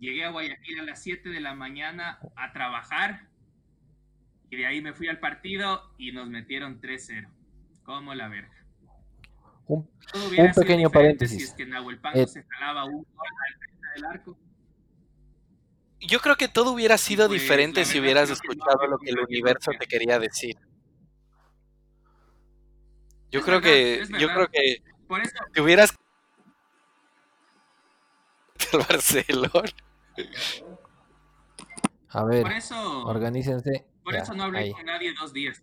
Speaker 3: Llegué a Guayaquil a las 7 de la mañana a trabajar. Y de ahí me fui al partido y nos metieron 3-0. Como la verga.
Speaker 1: Un- pequeño paréntesis.
Speaker 3: Si es que Nahuel Pango
Speaker 1: Eh,
Speaker 3: se jalaba un gol al del arco.
Speaker 2: Yo creo que todo hubiera sido
Speaker 3: pues,
Speaker 2: diferente si hubieras
Speaker 3: que
Speaker 2: escuchado lo que el universo te quería decir. Yo
Speaker 3: Es
Speaker 2: creo
Speaker 3: verdad,
Speaker 2: que, yo creo que
Speaker 3: Por eso,
Speaker 2: te hubieras (laughs) del Barcelona.
Speaker 1: A ver,
Speaker 3: por eso,
Speaker 1: organícense.
Speaker 3: por
Speaker 1: Ya,
Speaker 3: eso no hablé
Speaker 1: ahí.
Speaker 3: con nadie dos días.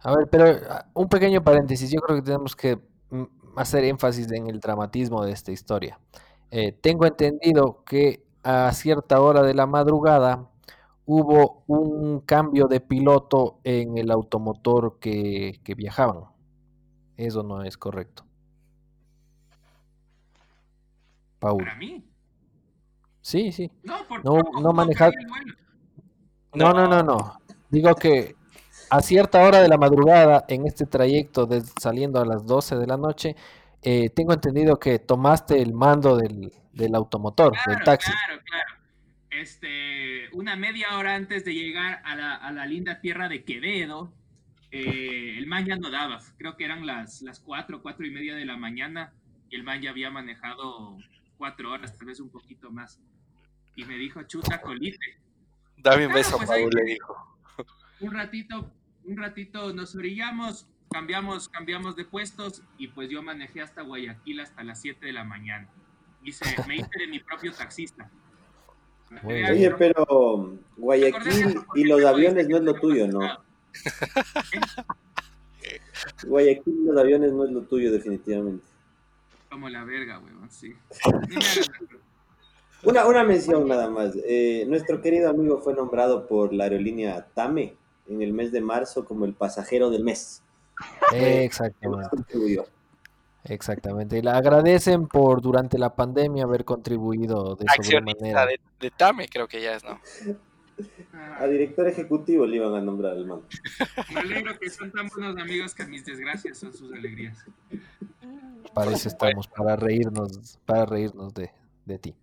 Speaker 1: A ver, pero ah, un pequeño paréntesis. Yo creo que tenemos que mm, hacer énfasis en el dramatismo de esta historia. Eh, tengo entendido que a cierta hora de la madrugada hubo un cambio de piloto en el automotor que, que viajaban. Eso no es correcto. Paul.
Speaker 3: Para mí.
Speaker 1: Sí, sí.
Speaker 3: No, porque
Speaker 1: No- no manejar-. No, no, no, no. Digo que a cierta hora de la madrugada, en este trayecto de, saliendo a las 12 de la noche, eh, tengo entendido que tomaste el mando del, del automotor, del taxi.
Speaker 3: claro, claro. Este, una media hora antes de llegar a la, a la linda tierra de Quevedo, eh, el man ya no daba. Creo que eran las, las cuatro, cuatro y media de la mañana y el man ya había manejado cuatro horas, tal vez un poquito más. Y me dijo, chuta colite.
Speaker 2: Dame un
Speaker 3: Claro,
Speaker 2: beso,
Speaker 3: pues
Speaker 2: Paul, le dijo.
Speaker 3: Un ratito, un ratito nos orillamos, cambiamos, cambiamos de puestos y pues yo manejé hasta Guayaquil hasta las 7 de la mañana. Hice, me hice de mi propio taxista.
Speaker 4: Oye, pero Guayaquil y los aviones no es lo tuyo, ¿no? (laughs) Guayaquil y los aviones no es lo tuyo, definitivamente.
Speaker 3: Como la verga, weón, sí. (laughs)
Speaker 4: Una, una mención nada más. Eh, nuestro querido amigo fue nombrado por la aerolínea TAME en el mes de marzo como el pasajero del mes.
Speaker 1: Exactamente, exactamente. Y le agradecen por durante la pandemia haber contribuido de
Speaker 2: Accionista de, de Tame, creo que ya es, ¿no?
Speaker 4: A director ejecutivo le iban a nombrar al man.
Speaker 3: Me alegro que son tan buenos amigos que mis desgracias son sus alegrías.
Speaker 1: Para eso estamos, para reírnos, para reírnos de, de ti.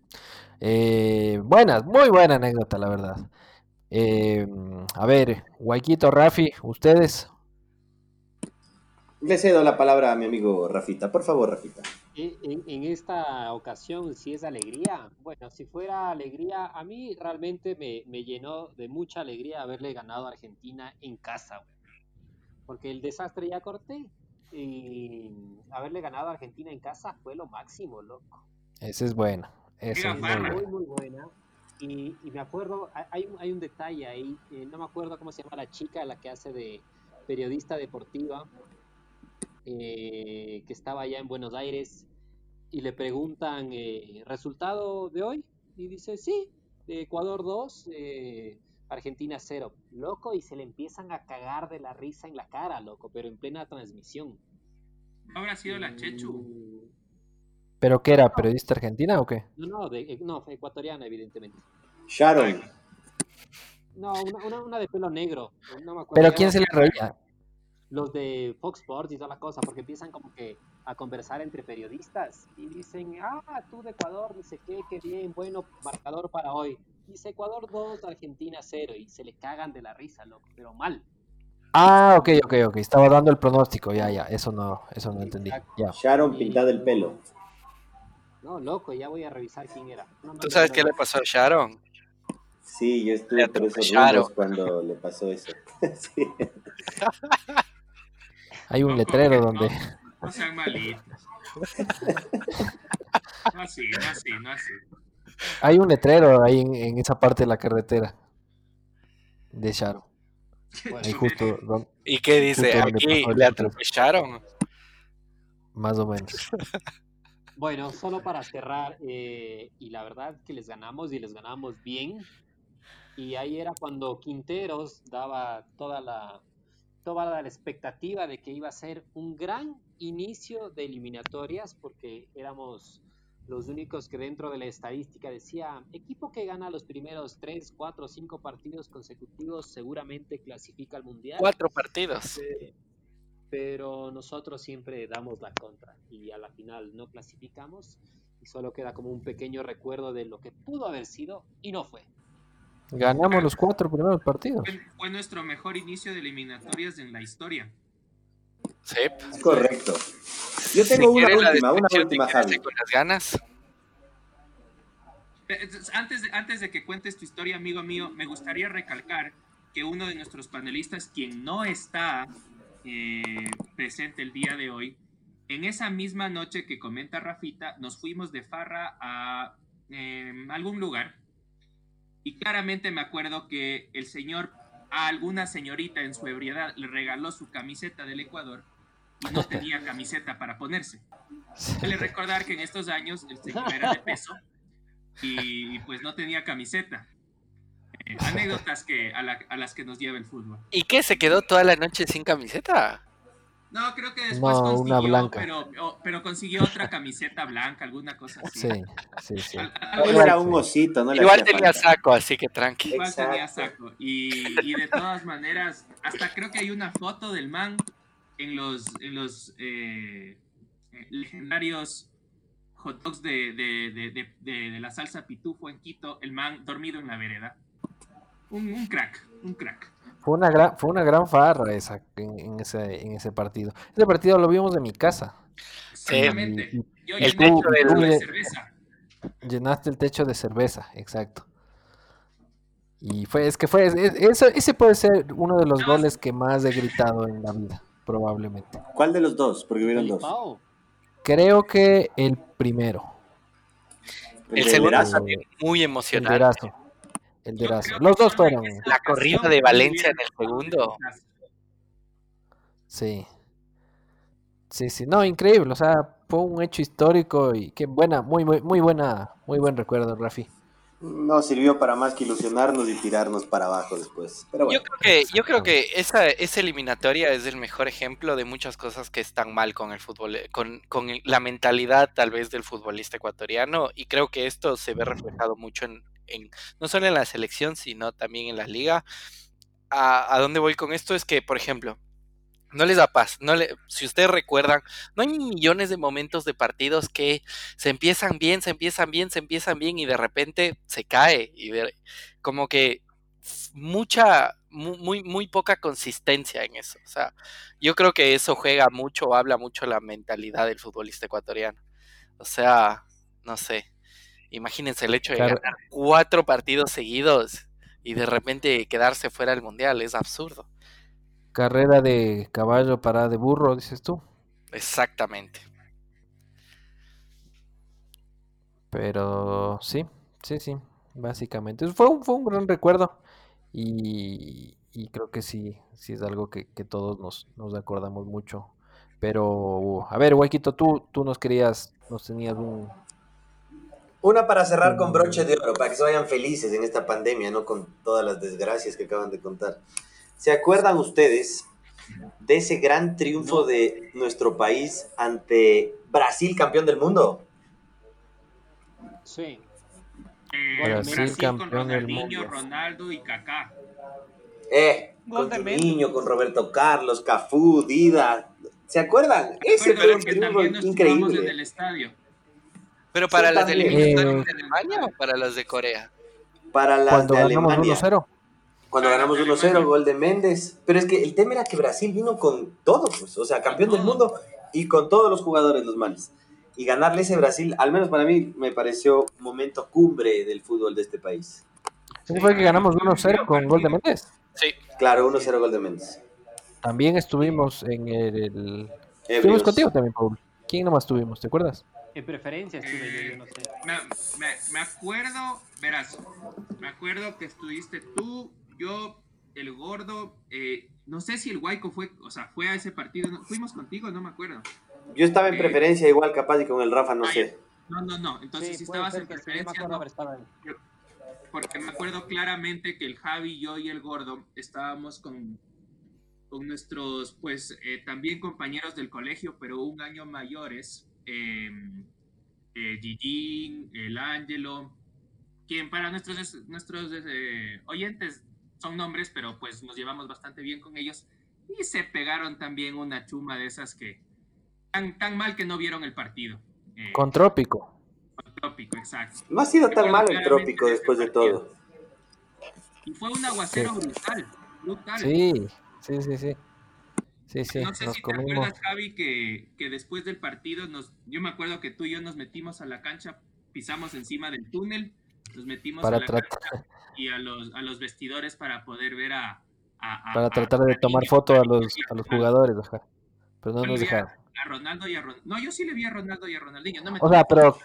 Speaker 1: Eh, buenas, muy buena anécdota, la verdad. Eh, a ver, Guayquito, Rafi, ustedes.
Speaker 4: Le cedo la palabra a mi amigo Rafita. Por favor, Rafita.
Speaker 5: En, esta ocasión, si es alegría, bueno, si fuera alegría, a mí realmente me, me llenó de mucha alegría haberle ganado a Argentina en casa, güey. porque el desastre ya corté y haberle ganado a Argentina en casa fue lo máximo, loco.
Speaker 1: Esa es buena. Esa es muy.
Speaker 5: Muy,
Speaker 1: buena.
Speaker 5: muy buena. Y, y me acuerdo, hay- hay, un- hay un detalle ahí, eh, no me acuerdo cómo se llama la chica, la que hace de periodista deportiva, eh, que estaba allá en Buenos Aires, y le preguntan, eh, ¿resultado de hoy? Y dice, sí, de Ecuador 2, eh, Argentina 0. Loco, y se le empiezan a cagar de la risa en la cara, loco, pero en plena transmisión.
Speaker 3: ¿No habrá sido la Chechu?
Speaker 5: Mm,
Speaker 1: ¿Pero qué era? ¿Periodista argentina o qué?
Speaker 5: No, no, de, no, ecuatoriana, evidentemente.
Speaker 4: Sharon.
Speaker 5: No, una, una, una de pelo negro. No me acuerdo.
Speaker 1: ¿Pero quién se le reía?
Speaker 5: Los de Fox Sports y toda la cosa, porque empiezan como que a conversar entre periodistas y dicen, ah, tú de Ecuador, dice qué, qué bien, bueno, marcador para hoy. Dice Ecuador 2, Argentina 0 y se le cagan de la risa, loco, pero mal.
Speaker 1: Ah, ok, ok, ok. Estaba dando el pronóstico. Ya, ya. Eso no, eso no entendí. Ya.
Speaker 4: Sharon pintada el pelo.
Speaker 5: No, loco, ya voy a revisar quién era. No, no,
Speaker 2: ¿Tú sabes
Speaker 5: no,
Speaker 2: qué le pasó a Sharon?
Speaker 4: Sí, yo estuve por esos cuando le pasó eso. (laughs) Sí. (laughs)
Speaker 1: Hay un
Speaker 3: No,
Speaker 1: letrero donde.
Speaker 3: No, no sean malitos. No así, no así, no así.
Speaker 1: Hay un letrero ahí en, en esa parte de la carretera. De Sharon.
Speaker 5: Bueno,
Speaker 1: Ahí justo, don-
Speaker 2: ¿Y qué dice? Aquí le atropellaron.
Speaker 1: más o menos. (laughs)
Speaker 5: Bueno, solo para cerrar, eh, y la verdad que les ganamos y les ganamos bien. Y ahí era cuando Quinteros daba toda la, toda la expectativa de que iba a ser un gran inicio de eliminatorias, porque éramos los únicos que dentro de la estadística decía, equipo que gana los primeros 3, 4, 5 partidos consecutivos seguramente clasifica al Mundial.
Speaker 2: Cuatro partidos.
Speaker 5: Eh, pero nosotros siempre damos la contra y a la final no clasificamos y solo queda como un pequeño recuerdo de lo que pudo haber sido y no fue.
Speaker 1: Ganamos los cuatro primeros partidos.
Speaker 3: Fue, fue nuestro mejor inicio de eliminatorias en la historia.
Speaker 2: Sí.
Speaker 4: Es correcto. Yo
Speaker 2: Si
Speaker 4: tengo una última, una última, Javi.
Speaker 2: con las ganas.
Speaker 3: Eh, entonces, Antes de, antes de que cuentes tu historia, amigo mío, me gustaría recalcar que uno de nuestros panelistas, quien no está eh, presente el día de hoy, en esa misma noche que comenta Rafita, nos fuimos de farra a eh, algún lugar y claramente me acuerdo que el señor a alguna señorita en su ebriedad le regaló su camiseta del Ecuador y no tenía (laughs) camiseta para ponerse. Vale recordar que en estos años el señor era de peso y pues no tenía camiseta. Eh, anécdotas que, a, la- a las que nos lleva el fútbol.
Speaker 2: ¿Y qué? ¿Se quedó toda la noche sin camiseta?
Speaker 3: No, creo que después
Speaker 1: No, una
Speaker 3: consiguió,
Speaker 1: blanca.
Speaker 3: Pero, pero consiguió otra camiseta blanca, alguna cosa así.
Speaker 1: Sí, sí, sí.
Speaker 3: Al-
Speaker 4: era un osito, ¿no? le
Speaker 2: Igual tenía
Speaker 4: falta.
Speaker 2: saco, así que tranqui.
Speaker 3: Igual tenía saco. Y, y de todas maneras, hasta creo que hay una foto del man en los, en los eh, eh, legendarios hot dogs de, de, de, de- de- de la salsa pitufo en Quito, el man dormido en la vereda. Un, un crack, un crack.
Speaker 1: Fue una gran, fue una gran farra esa en, en ese, en ese partido. Ese partido lo vimos de mi casa.
Speaker 3: Exactamente.
Speaker 1: Y-
Speaker 3: Yo
Speaker 2: el techo del-
Speaker 3: el de
Speaker 1: de-
Speaker 3: cerveza.
Speaker 1: Llenaste el techo de cerveza, exacto. Y fue, es que fue, es- eso, ese puede ser uno de los
Speaker 3: No,
Speaker 1: goles que más he gritado en la vida, probablemente.
Speaker 4: ¿Cuál de los dos? Porque hubieron dos.
Speaker 1: Creo que el primero,
Speaker 2: El
Speaker 4: de
Speaker 2: segundo también muy
Speaker 1: el
Speaker 2: emocionante.
Speaker 1: Derazo. El Derazo.
Speaker 3: creo
Speaker 1: Los dos fueron,
Speaker 2: La corrida de Valencia en el segundo.
Speaker 1: sí. Sí, sí, no, increíble, o sea, fue un hecho histórico y qué buena, muy, muy, muy buena, muy buen recuerdo, Rafi.
Speaker 4: No sirvió para más que ilusionarnos y tirarnos para abajo después. Pero bueno.
Speaker 2: Yo creo que, yo creo que esa, esa eliminatoria es el mejor ejemplo de muchas cosas que están mal con el fútbol, con, con la mentalidad tal vez del futbolista ecuatoriano, y creo que esto se ve reflejado mucho en, en- no solo en la selección, sino también en la liga. A, a dónde voy con esto es que, por ejemplo, no les da paz, no le, si ustedes recuerdan, no hay millones de momentos de partidos que se empiezan bien, se empiezan bien, se empiezan bien y de repente se cae y de- como que mucha, mu- muy, muy poca consistencia en eso. O sea, yo creo que eso juega mucho, habla mucho la mentalidad del futbolista ecuatoriano. O sea, no sé. Imagínense el hecho de
Speaker 1: Claro.
Speaker 2: ganar cuatro partidos seguidos y de repente quedarse fuera del mundial, es absurdo.
Speaker 1: Carrera de caballo para de burro, dices tú.
Speaker 2: Exactamente.
Speaker 1: Pero sí, sí, sí, básicamente. Fue un, fue un gran recuerdo y, y creo que sí, sí es algo que, que todos nos, nos acordamos mucho. Pero, a ver, Huequito, tú, tú nos querías, nos tenías un...
Speaker 4: Una para cerrar con broche de oro, para que se vayan felices en esta pandemia, no con todas las desgracias que acaban de contar. ¿Se acuerdan ustedes de ese gran triunfo de nuestro país ante Brasil, campeón del mundo?
Speaker 5: Sí,
Speaker 3: Eh,
Speaker 1: Brasil,
Speaker 3: Brasil, con
Speaker 1: campeón del
Speaker 3: Ronaldinho,
Speaker 1: mundo.
Speaker 3: Ronaldo y Kaká.
Speaker 4: Eh,
Speaker 5: Gol
Speaker 4: con Juninho, con Roberto Carlos, Cafú, Dida. ¿Se acuerdan? Ese fue un
Speaker 3: que
Speaker 4: triunfo
Speaker 3: tomamos en el
Speaker 4: increíble.
Speaker 3: estadio.
Speaker 2: Pero para
Speaker 4: Sí,
Speaker 2: las de eliminatorias
Speaker 1: Eh,
Speaker 2: de Alemania o para las de Corea?
Speaker 4: Para las
Speaker 1: Cuando
Speaker 4: de
Speaker 1: ganamos
Speaker 4: Alemania.
Speaker 1: 1-0.
Speaker 4: Cuando
Speaker 3: Ah,
Speaker 4: ganamos
Speaker 3: de
Speaker 4: 1-0,
Speaker 3: Alemania.
Speaker 4: gol de Méndez. Pero es que el tema era que Brasil vino con todo, pues. O sea, campeón del
Speaker 3: todo.
Speaker 4: mundo y con todos los jugadores, los males. Y ganarle ese Brasil, al menos para mí, me pareció momento cumbre del fútbol de este país.
Speaker 1: Ese fue que ganamos 1-0 con gol de Méndez.
Speaker 2: Sí.
Speaker 4: Claro, 1-0 gol de Méndez.
Speaker 1: También estuvimos en el... Estuvimos contigo también, Paul. ¿Quién nomás estuvimos? ¿Te acuerdas?
Speaker 5: En preferencia estuve yo, yo no sé.
Speaker 3: Me, me- me acuerdo, verás, me acuerdo que estuviste tú, yo, el gordo, eh, no sé si el Guayco fue, o sea, fue a ese partido, no- fuimos contigo, no me acuerdo.
Speaker 4: Yo estaba en
Speaker 3: Eh,
Speaker 4: preferencia igual capaz y con el Rafa no sé.
Speaker 3: No, no, no, entonces si estabas
Speaker 5: ser
Speaker 3: en
Speaker 5: sí, me
Speaker 3: preferencia, no, porque me acuerdo claramente que el Javi, yo y el gordo estábamos con, con nuestros, pues, eh, también compañeros del colegio, pero un año mayores, eh, eh, Gigín, el Ángelo, quien para nuestros, nuestros eh, oyentes son nombres, pero pues nos llevamos bastante bien con ellos, y se pegaron también una chuma de esas que, tan, tan mal que no vieron el partido. Eh,
Speaker 1: Con Trópico.
Speaker 3: con Trópico, exacto.
Speaker 4: No ha sido tan
Speaker 3: Recuerdo
Speaker 4: malo el trópico
Speaker 3: ese
Speaker 4: después de todo.
Speaker 3: Y fue un aguacero brutal, brutal.
Speaker 1: Sí, sí, sí, sí. Sí, sí,
Speaker 3: no sé
Speaker 1: nos
Speaker 3: si te
Speaker 1: comimos.
Speaker 3: acuerdas, Javi, que, que después del partido, nos, yo me acuerdo que tú y yo nos metimos a la cancha, pisamos encima del túnel, nos metimos
Speaker 1: Para
Speaker 3: a la
Speaker 1: tratar-
Speaker 3: cancha y a los, a los vestidores para poder ver a... a- a-
Speaker 1: Para
Speaker 3: a-
Speaker 1: tratar de
Speaker 3: a
Speaker 1: tomar foto a los, a los jugadores, ajá. Pero no nos dejaron.
Speaker 3: A Ronaldo y a Ron- No, yo sí le vi a Ronaldo y a Ronaldinho. No me
Speaker 1: O sea, pero-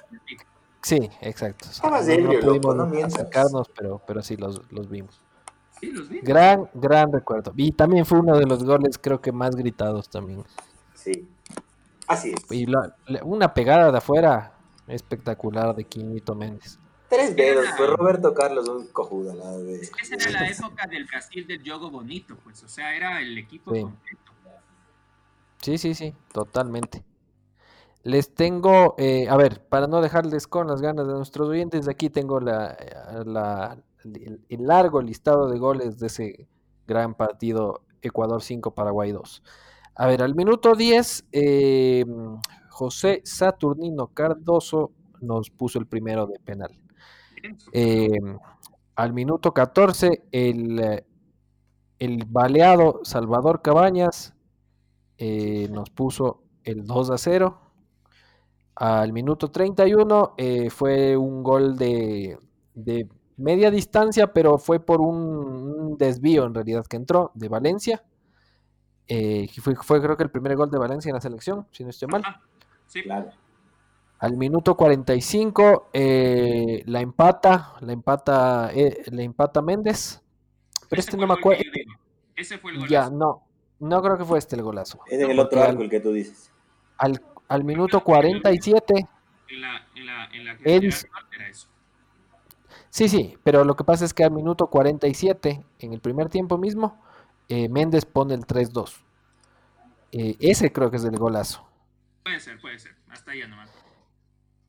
Speaker 3: sí.
Speaker 1: Exacto.
Speaker 4: Estabas
Speaker 1: no,
Speaker 4: ebrio, loco,
Speaker 1: pudimos
Speaker 4: no mientas.
Speaker 1: acercarnos, pero, pero sí los, los vimos.
Speaker 3: Sí, los vi.
Speaker 1: Gran, gran recuerdo. Y también fue uno de los goles, creo que más gritados también.
Speaker 4: Sí. Así es.
Speaker 1: Y la- la- una pegada de afuera espectacular de Quinito Méndez.
Speaker 4: Tres dedos, fue Roberto Carlos un cojuda la de.
Speaker 3: Esa era la época del Brasil del Yogo Bonito, pues. O sea, era el equipo
Speaker 1: Sí.
Speaker 3: completo.
Speaker 1: Sí, sí, sí, totalmente. Les tengo, eh, a ver, para no dejarles con las ganas de nuestros oyentes, aquí tengo la, eh, la- el, largo listado de goles de ese gran partido Ecuador 5, Paraguay 2. A ver, al minuto 10, eh, José Saturnino Cardoso nos puso el primero de penal. Eh, al minuto 14, el, eh, el baleado Salvador Cabañas eh, nos puso el 2 a 0. Al minuto 31 eh, fue un gol de, de media distancia, pero fue por un, un desvío en realidad que entró de Valencia. Eh, que fue, fue creo que el primer gol de Valencia en la selección, si no estoy mal.
Speaker 3: Ajá. Sí.
Speaker 4: Claro.
Speaker 1: Al minuto 45 eh, la empata, la empata, eh, la empata Méndez. Pero este no me
Speaker 3: que
Speaker 1: acuerdo.
Speaker 3: Ese fue el gol.
Speaker 1: Ya, no, no creo que fue este el golazo.
Speaker 4: Es en el otro arco el que tú dices.
Speaker 1: Al, al minuto 47,
Speaker 3: En la, en la, en la era eso.
Speaker 1: Sí, sí, pero lo que pasa es que al minuto 47, en el primer tiempo mismo, eh, Méndez pone el 3-2. Eh, ese creo que es el golazo.
Speaker 3: Puede ser, puede ser. Hasta allá nomás.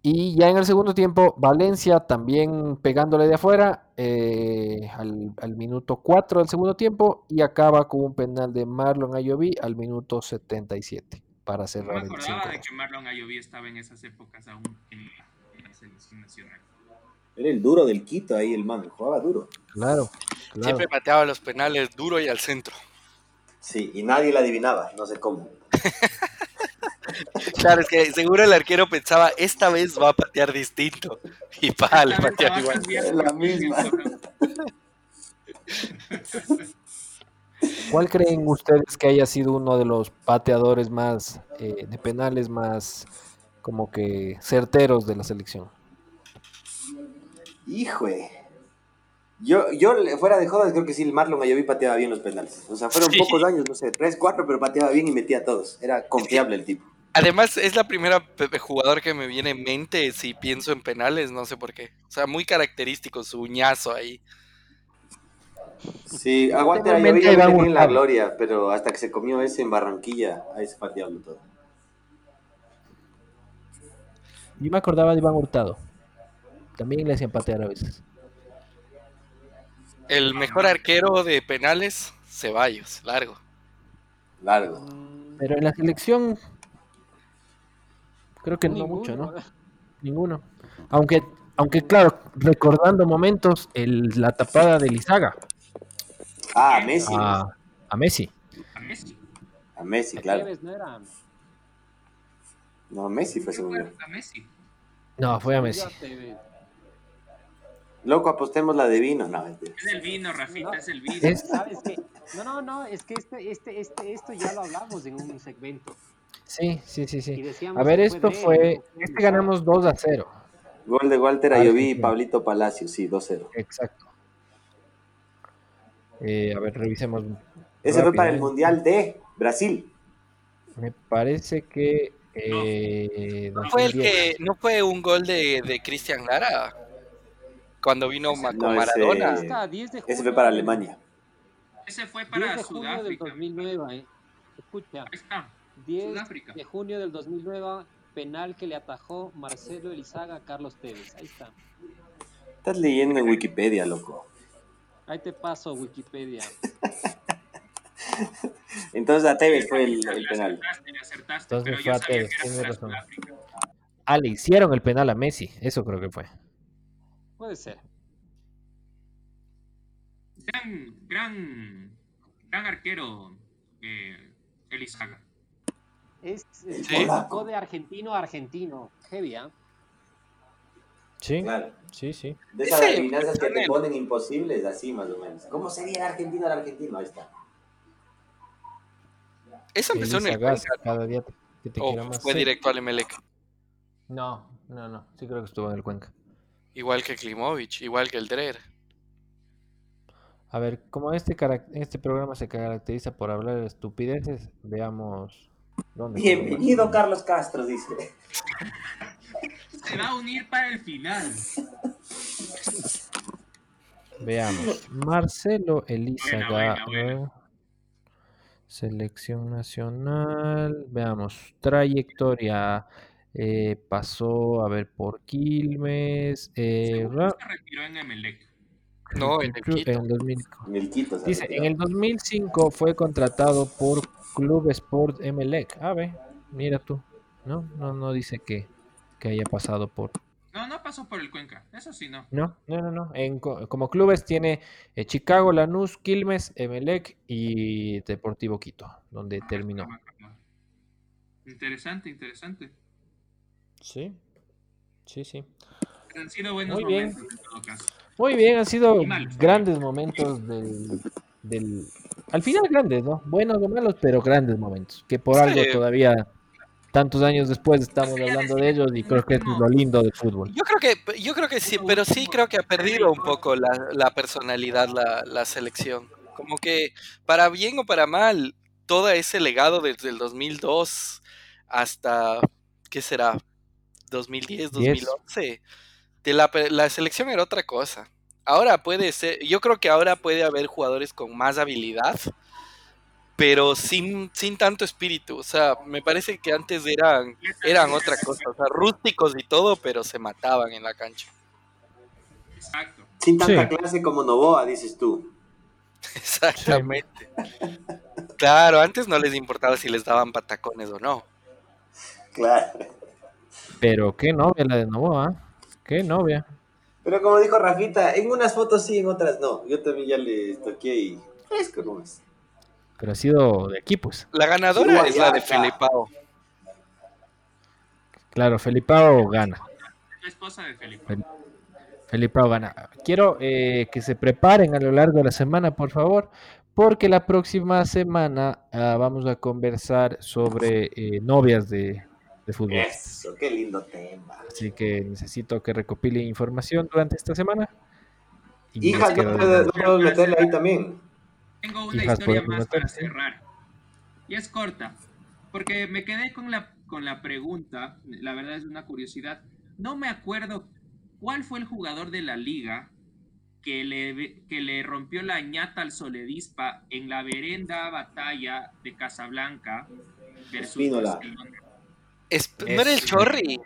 Speaker 1: Y ya en el segundo tiempo, Valencia también pegándole de afuera eh, al, al minuto 4 del segundo tiempo y acaba con un penal de Marlon Ayoví al minuto 77 para
Speaker 3: No me
Speaker 1: cerrar el
Speaker 3: acordaba
Speaker 1: 5.
Speaker 3: de que Marlon Ayoví estaba en esas épocas aún en la, en la selección nacional.
Speaker 4: Era el duro del Quito ahí, el man. Jugaba duro.
Speaker 1: Claro, claro.
Speaker 2: Siempre pateaba los penales duro y al centro.
Speaker 4: Sí, y nadie la adivinaba, no sé cómo. (laughs)
Speaker 2: Claro, es que seguro el arquero pensaba, esta vez va a patear distinto. (laughs) Y pa, le
Speaker 3: Esta vez
Speaker 2: pateaba
Speaker 3: va a
Speaker 2: igual.
Speaker 4: la misma.
Speaker 1: ¿Cuál creen ustedes que haya sido uno de los pateadores más eh, de penales más como que certeros de la selección?
Speaker 4: Híjole. Yo, yo fuera de jodas, creo que sí, el Marlon Ayoví pateaba bien los penales. O sea, fueron
Speaker 2: Sí.
Speaker 4: pocos años, no sé, tres, cuatro, pero pateaba bien y metía a todos. Era confiable el tipo.
Speaker 2: Además, es la primera jugador que me viene en mente si pienso en penales, no sé por qué. O sea, muy característico su uñazo ahí.
Speaker 4: Sí, aguante Ayoví
Speaker 1: a
Speaker 4: tenía en la gloria, pero hasta que se comió ese en Barranquilla, ahí se diablo todo.
Speaker 1: Yo me acordaba de Iván Hurtado. También le hacían patear a veces.
Speaker 2: El mejor arquero de penales, Ceballos, largo.
Speaker 4: Largo.
Speaker 1: Pero en la selección creo que no mucho, ¿no? Ninguno. Aunque, aunque claro, recordando momentos, el, la tapada de Lizaga
Speaker 4: Ah, a Messi.
Speaker 1: a, a Messi.
Speaker 3: A Messi.
Speaker 4: A Messi, claro.
Speaker 5: No era.
Speaker 4: No, Messi fue
Speaker 3: Messi.
Speaker 1: No, fue a Messi.
Speaker 4: Loco, apostemos la de vino. No.
Speaker 3: Es el vino, Rafita,
Speaker 5: No.
Speaker 3: es el vino.
Speaker 1: Es-
Speaker 5: ¿Sabes qué? No, no, no, es que este, este, este, esto ya lo hablamos en un segmento.
Speaker 1: Sí, sí, sí, sí. A ver, esto fue, este ganamos 2 a 0.
Speaker 4: Gol de Walter Ayoví y
Speaker 1: sí.
Speaker 4: Pablito Palacio, sí, 2-0.
Speaker 1: Exacto. Eh, a ver, revisemos.
Speaker 4: Ese fue para el
Speaker 1: rápidamente.
Speaker 4: Mundial de Brasil.
Speaker 1: Me parece que. eh,
Speaker 2: ¿No fue el
Speaker 1: 2010.
Speaker 2: que no fue un gol de, de Cristian Lara? Cuando vino Ma-
Speaker 4: No, ese-
Speaker 2: Maradona.
Speaker 5: Ahí está, 10 de
Speaker 4: Ese
Speaker 5: junio
Speaker 4: fue para
Speaker 5: del-
Speaker 4: Alemania.
Speaker 3: Ese fue
Speaker 5: 10
Speaker 3: para
Speaker 5: de junio del
Speaker 3: Sudáfrica.
Speaker 5: 2009. eh. Escucha,
Speaker 3: Ahí está.
Speaker 5: 10
Speaker 3: Sudáfrica.
Speaker 5: de junio del 2009, penal que le atajó Marcelo Elizaga a Carlos Tevez. Ahí está.
Speaker 4: Estás leyendo en Wikipedia, loco.
Speaker 5: Ahí te paso Wikipedia. (laughs)
Speaker 4: Entonces a Tevez fue el, el
Speaker 3: Le
Speaker 4: penal.
Speaker 3: acertaste, le acertaste,
Speaker 1: Entonces
Speaker 3: pero
Speaker 1: fue a Tevez,
Speaker 3: para
Speaker 1: razón. Ah, le hicieron el penal a Messi. Eso creo que fue.
Speaker 5: Puede ser.
Speaker 3: Gran, gran, gran arquero eh, Elizaga.
Speaker 5: Es, es
Speaker 2: Sí.
Speaker 5: sacó de argentino a argentino. Heavy, ¿ah?
Speaker 1: Sí,
Speaker 4: Claro.
Speaker 1: sí, sí.
Speaker 4: De esas adivinanzas que te ponen imposibles, así más o menos. ¿Cómo sería el argentino al argentino? Ahí está.
Speaker 2: Eso empezó en el
Speaker 1: cada día te- que te
Speaker 2: o
Speaker 1: quiero más.
Speaker 2: fue
Speaker 1: Sí.
Speaker 2: directo al Emelec.
Speaker 1: No, no, no. Sí creo que estuvo en el Cuenca.
Speaker 2: Igual que Klimovic, igual que el Drer.
Speaker 1: A ver, como este, este programa se caracteriza por hablar de estupideces, veamos dónde.
Speaker 4: Bienvenido. Carlos Castro, dice.
Speaker 3: Se va a unir para el final.
Speaker 1: Veamos. Marcelo. ¿no? Selección nacional. Veamos. Trayectoria. Eh, pasó a ver por Quilmes. eh, ra-
Speaker 3: se retiró en Emelec.
Speaker 2: No, (laughs) en el Quito.
Speaker 1: en el 2000.
Speaker 4: Milquito. se
Speaker 1: Dice, en el 2005 fue contratado por Club Sport Emelec. A ver, mira tú. No, no, no dice que, que haya pasado por.
Speaker 3: No, no pasó por el Cuenca. Eso sí, no.
Speaker 1: No, no, no, no. En, co- como clubes tiene eh, Chicago, Lanús, Quilmes, Emelec y Deportivo Quito, donde terminó.
Speaker 3: Interesante, interesante.
Speaker 1: Sí, sí, sí.
Speaker 3: Han sido buenos
Speaker 1: Muy bien.
Speaker 3: momentos en todo caso.
Speaker 1: Muy bien, han sido
Speaker 3: malos.
Speaker 1: grandes momentos del, del... Al final grandes, ¿no? Buenos o malos, pero grandes momentos. Que por
Speaker 2: Sí.
Speaker 1: algo todavía, tantos años después, estamos hablando de ellos y creo que es lo lindo del fútbol.
Speaker 2: Yo creo que, yo creo que sí, pero sí creo que ha perdido un poco la, la personalidad la, la selección. Como que para bien o para mal, todo ese legado desde el 2002 hasta, ¿qué será? 2010, 2011. De la, la selección era otra cosa. Ahora puede ser, yo creo que ahora puede haber jugadores con más habilidad, pero sin, sin tanto espíritu. O sea, me parece que antes eran eran otra cosa, o sea, rústicos y todo, pero se mataban en la cancha.
Speaker 3: Exacto.
Speaker 4: Sin tanta
Speaker 1: Sí.
Speaker 4: clase como Novoa, dices tú.
Speaker 2: Exactamente. Claro, antes no les importaba si les daban patacones o no.
Speaker 4: Claro.
Speaker 1: Pero qué novia la de Novoa, qué novia.
Speaker 4: Pero como dijo Rafita, en unas fotos sí, en otras no. Yo también ya le toqué y fresco no es.
Speaker 1: Pero ha sido de aquí, pues.
Speaker 2: La ganadora
Speaker 4: Sí,
Speaker 2: es la de. Felipao.
Speaker 1: Claro, Felipao gana.
Speaker 3: Es la esposa de Felipe.
Speaker 1: Felipao gana. Quiero eh, que se preparen a lo largo de la semana, por favor, porque la próxima semana ah, vamos a conversar sobre eh, novias de, de fútbol.
Speaker 4: Eso, qué lindo tema.
Speaker 1: Así que necesito que recopile información durante esta semana. Y
Speaker 4: Hijas,
Speaker 1: les
Speaker 4: no puedo,
Speaker 1: de-
Speaker 4: no puedo meterle ahí también.
Speaker 3: Tengo una
Speaker 1: Hijas,
Speaker 3: historia más para cerrar. Y es corta. Porque me quedé con la, con la pregunta. La verdad es una curiosidad. No me acuerdo cuál fue el jugador de la liga que le, que le rompió la ñata al Soledispa en la verenda batalla de Casablanca versus
Speaker 4: Espínola.
Speaker 3: Barcelona.
Speaker 2: Es- ¿No era el Chorri?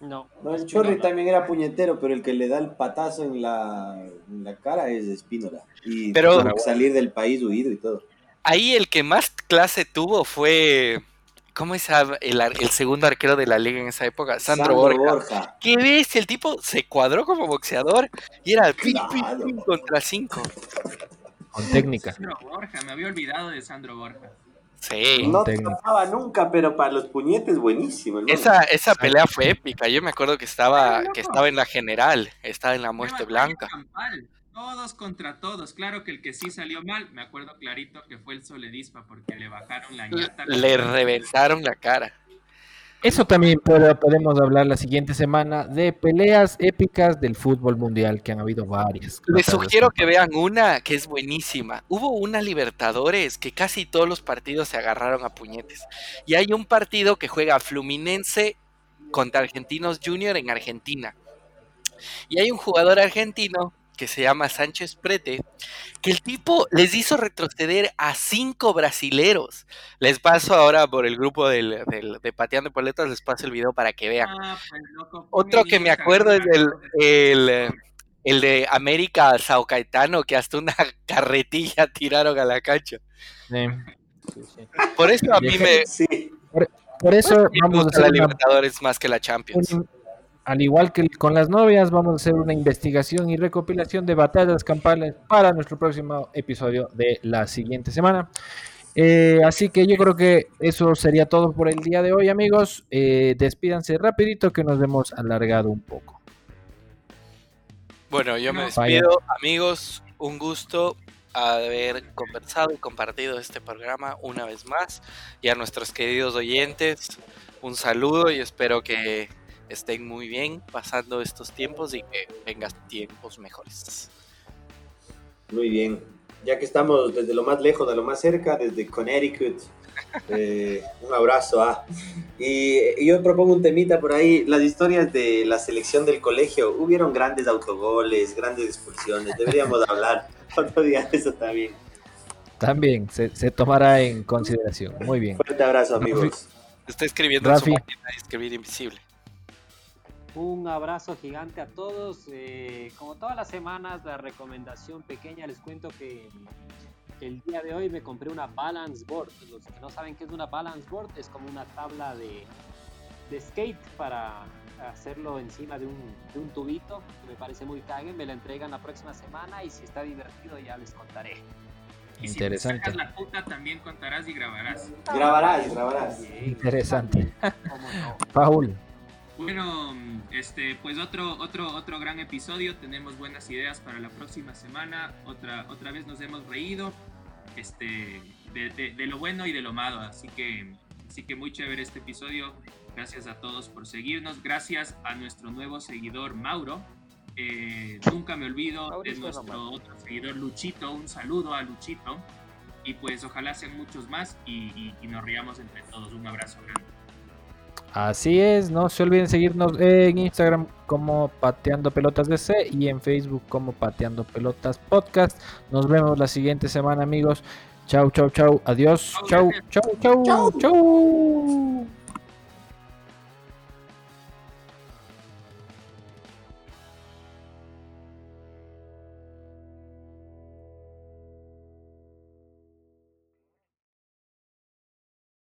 Speaker 5: No.
Speaker 4: No, el Chorri también era puñetero, pero el que le da el patazo en la, en la cara es Espínola. Y
Speaker 2: Pero-
Speaker 4: tuvo que salir del país huido y todo.
Speaker 2: Ahí el que más clase tuvo fue. ¿Cómo es el, el segundo arquero de la liga en esa época? Sandro, Borja. ¿Qué ves? El tipo se cuadró como boxeador y era el pin, pin,
Speaker 4: Claro.
Speaker 2: pin contra cinco.
Speaker 1: con técnica.
Speaker 3: Sandro Borja, me había olvidado de Sandro Borja.
Speaker 2: Sí.
Speaker 4: No tapaba nunca, pero para los puñetes buenísimo.
Speaker 2: Esa, esa pelea fue épica. Yo me acuerdo que estaba, que estaba en la general, estaba en la muerte blanca.
Speaker 3: Todos contra todos. Claro que el que sí salió mal, me acuerdo clarito que fue el Soledispa porque le bajaron la ñata.
Speaker 2: Le reventaron la cara.
Speaker 1: Eso también pero podemos hablar la siguiente semana de peleas épicas del fútbol mundial, que han habido varias.
Speaker 2: Les sugiero que vean una que es buenísima. Hubo una Libertadores que casi todos los partidos se agarraron a puñetes. Y hay un partido que juega Fluminense contra Argentinos Junior en Argentina. Y hay un jugador argentino que se llama Sánchez Prete, que el tipo les hizo retroceder a cinco brasileros. Les paso ahora por el grupo del, del- de Pateando Poletas, les paso el video para que vean.
Speaker 3: Ah, pues, loco,
Speaker 2: Otro que me acuerdo es el, el, el de América Sao Caetano, que hasta una (laughs) carretilla tiraron a la cancha.
Speaker 1: Sí.
Speaker 5: Sí, sí.
Speaker 2: Por eso a mí me,
Speaker 4: Sí,
Speaker 1: Por eso
Speaker 2: me
Speaker 1: vamos a
Speaker 2: gusta la Libertadores más que la Champions.
Speaker 1: un- al igual que con las novias, vamos a hacer una investigación y recopilación de batallas campales para nuestro próximo episodio de la siguiente semana. Eh, así que yo creo que eso sería todo por el día de hoy, amigos. Eh, despídanse rapidito que nos hemos alargado un poco.
Speaker 2: Bueno, yo me despido, amigos. Un gusto haber conversado y compartido este programa una vez más. Y a nuestros queridos oyentes, un saludo y espero que estén muy bien pasando estos tiempos y que vengan tiempos mejores.
Speaker 4: muy bien. Ya que estamos desde lo más lejos a lo más cerca, desde Connecticut, (laughs) eh, un abrazo. ah. Y, y yo propongo un temita por ahí, las historias de la selección del colegio. Hubieron grandes autogoles, grandes expulsiones, deberíamos (laughs) hablar otro día de eso también.
Speaker 1: También se, se tomará en consideración. Muy bien.
Speaker 4: Fuerte abrazo, amigos.
Speaker 2: Está escribiendo en su
Speaker 1: Rafi.
Speaker 2: máquina de escribir invisible.
Speaker 5: Un abrazo gigante a todos. eh, como todas las semanas, la recomendación pequeña, les cuento que el día de hoy me compré una balance board. Los que no saben qué es una balance board, es como una tabla de, de skate para hacerlo encima de un, de un tubito. que Me parece muy cague. Me la entregan la próxima semana y si está divertido ya les contaré.
Speaker 3: Y si
Speaker 1: Interesante.
Speaker 3: te sacas la puta, también contarás y grabarás.
Speaker 4: Grabarás, grabarás.
Speaker 5: Bien,
Speaker 1: Interesante.
Speaker 5: cómo no.
Speaker 1: Paul.
Speaker 3: Bueno, este, pues otro, otro, otro gran episodio. Tenemos buenas ideas para la próxima semana. Otra, otra vez nos hemos reído, este, de, de- de lo bueno y de lo malo. Así que, así que muy chévere este episodio. Gracias a todos por seguirnos. Gracias a nuestro nuevo seguidor Mauro. Eh, nunca me olvido de
Speaker 5: Mauricio
Speaker 3: nuestro
Speaker 5: Román.
Speaker 3: otro seguidor Luchito. Un saludo a Luchito. Y pues ojalá sean muchos más y, y- y nos riamos entre todos. Un abrazo grande.
Speaker 1: Así es, no se olviden seguirnos en Instagram como Pateando Pelotas DC y en Facebook como Pateando Pelotas Podcast. Nos vemos la siguiente semana, amigos. Chau, chau, chau. Adiós.
Speaker 3: Chau,
Speaker 1: Chau, chau, chau, chau.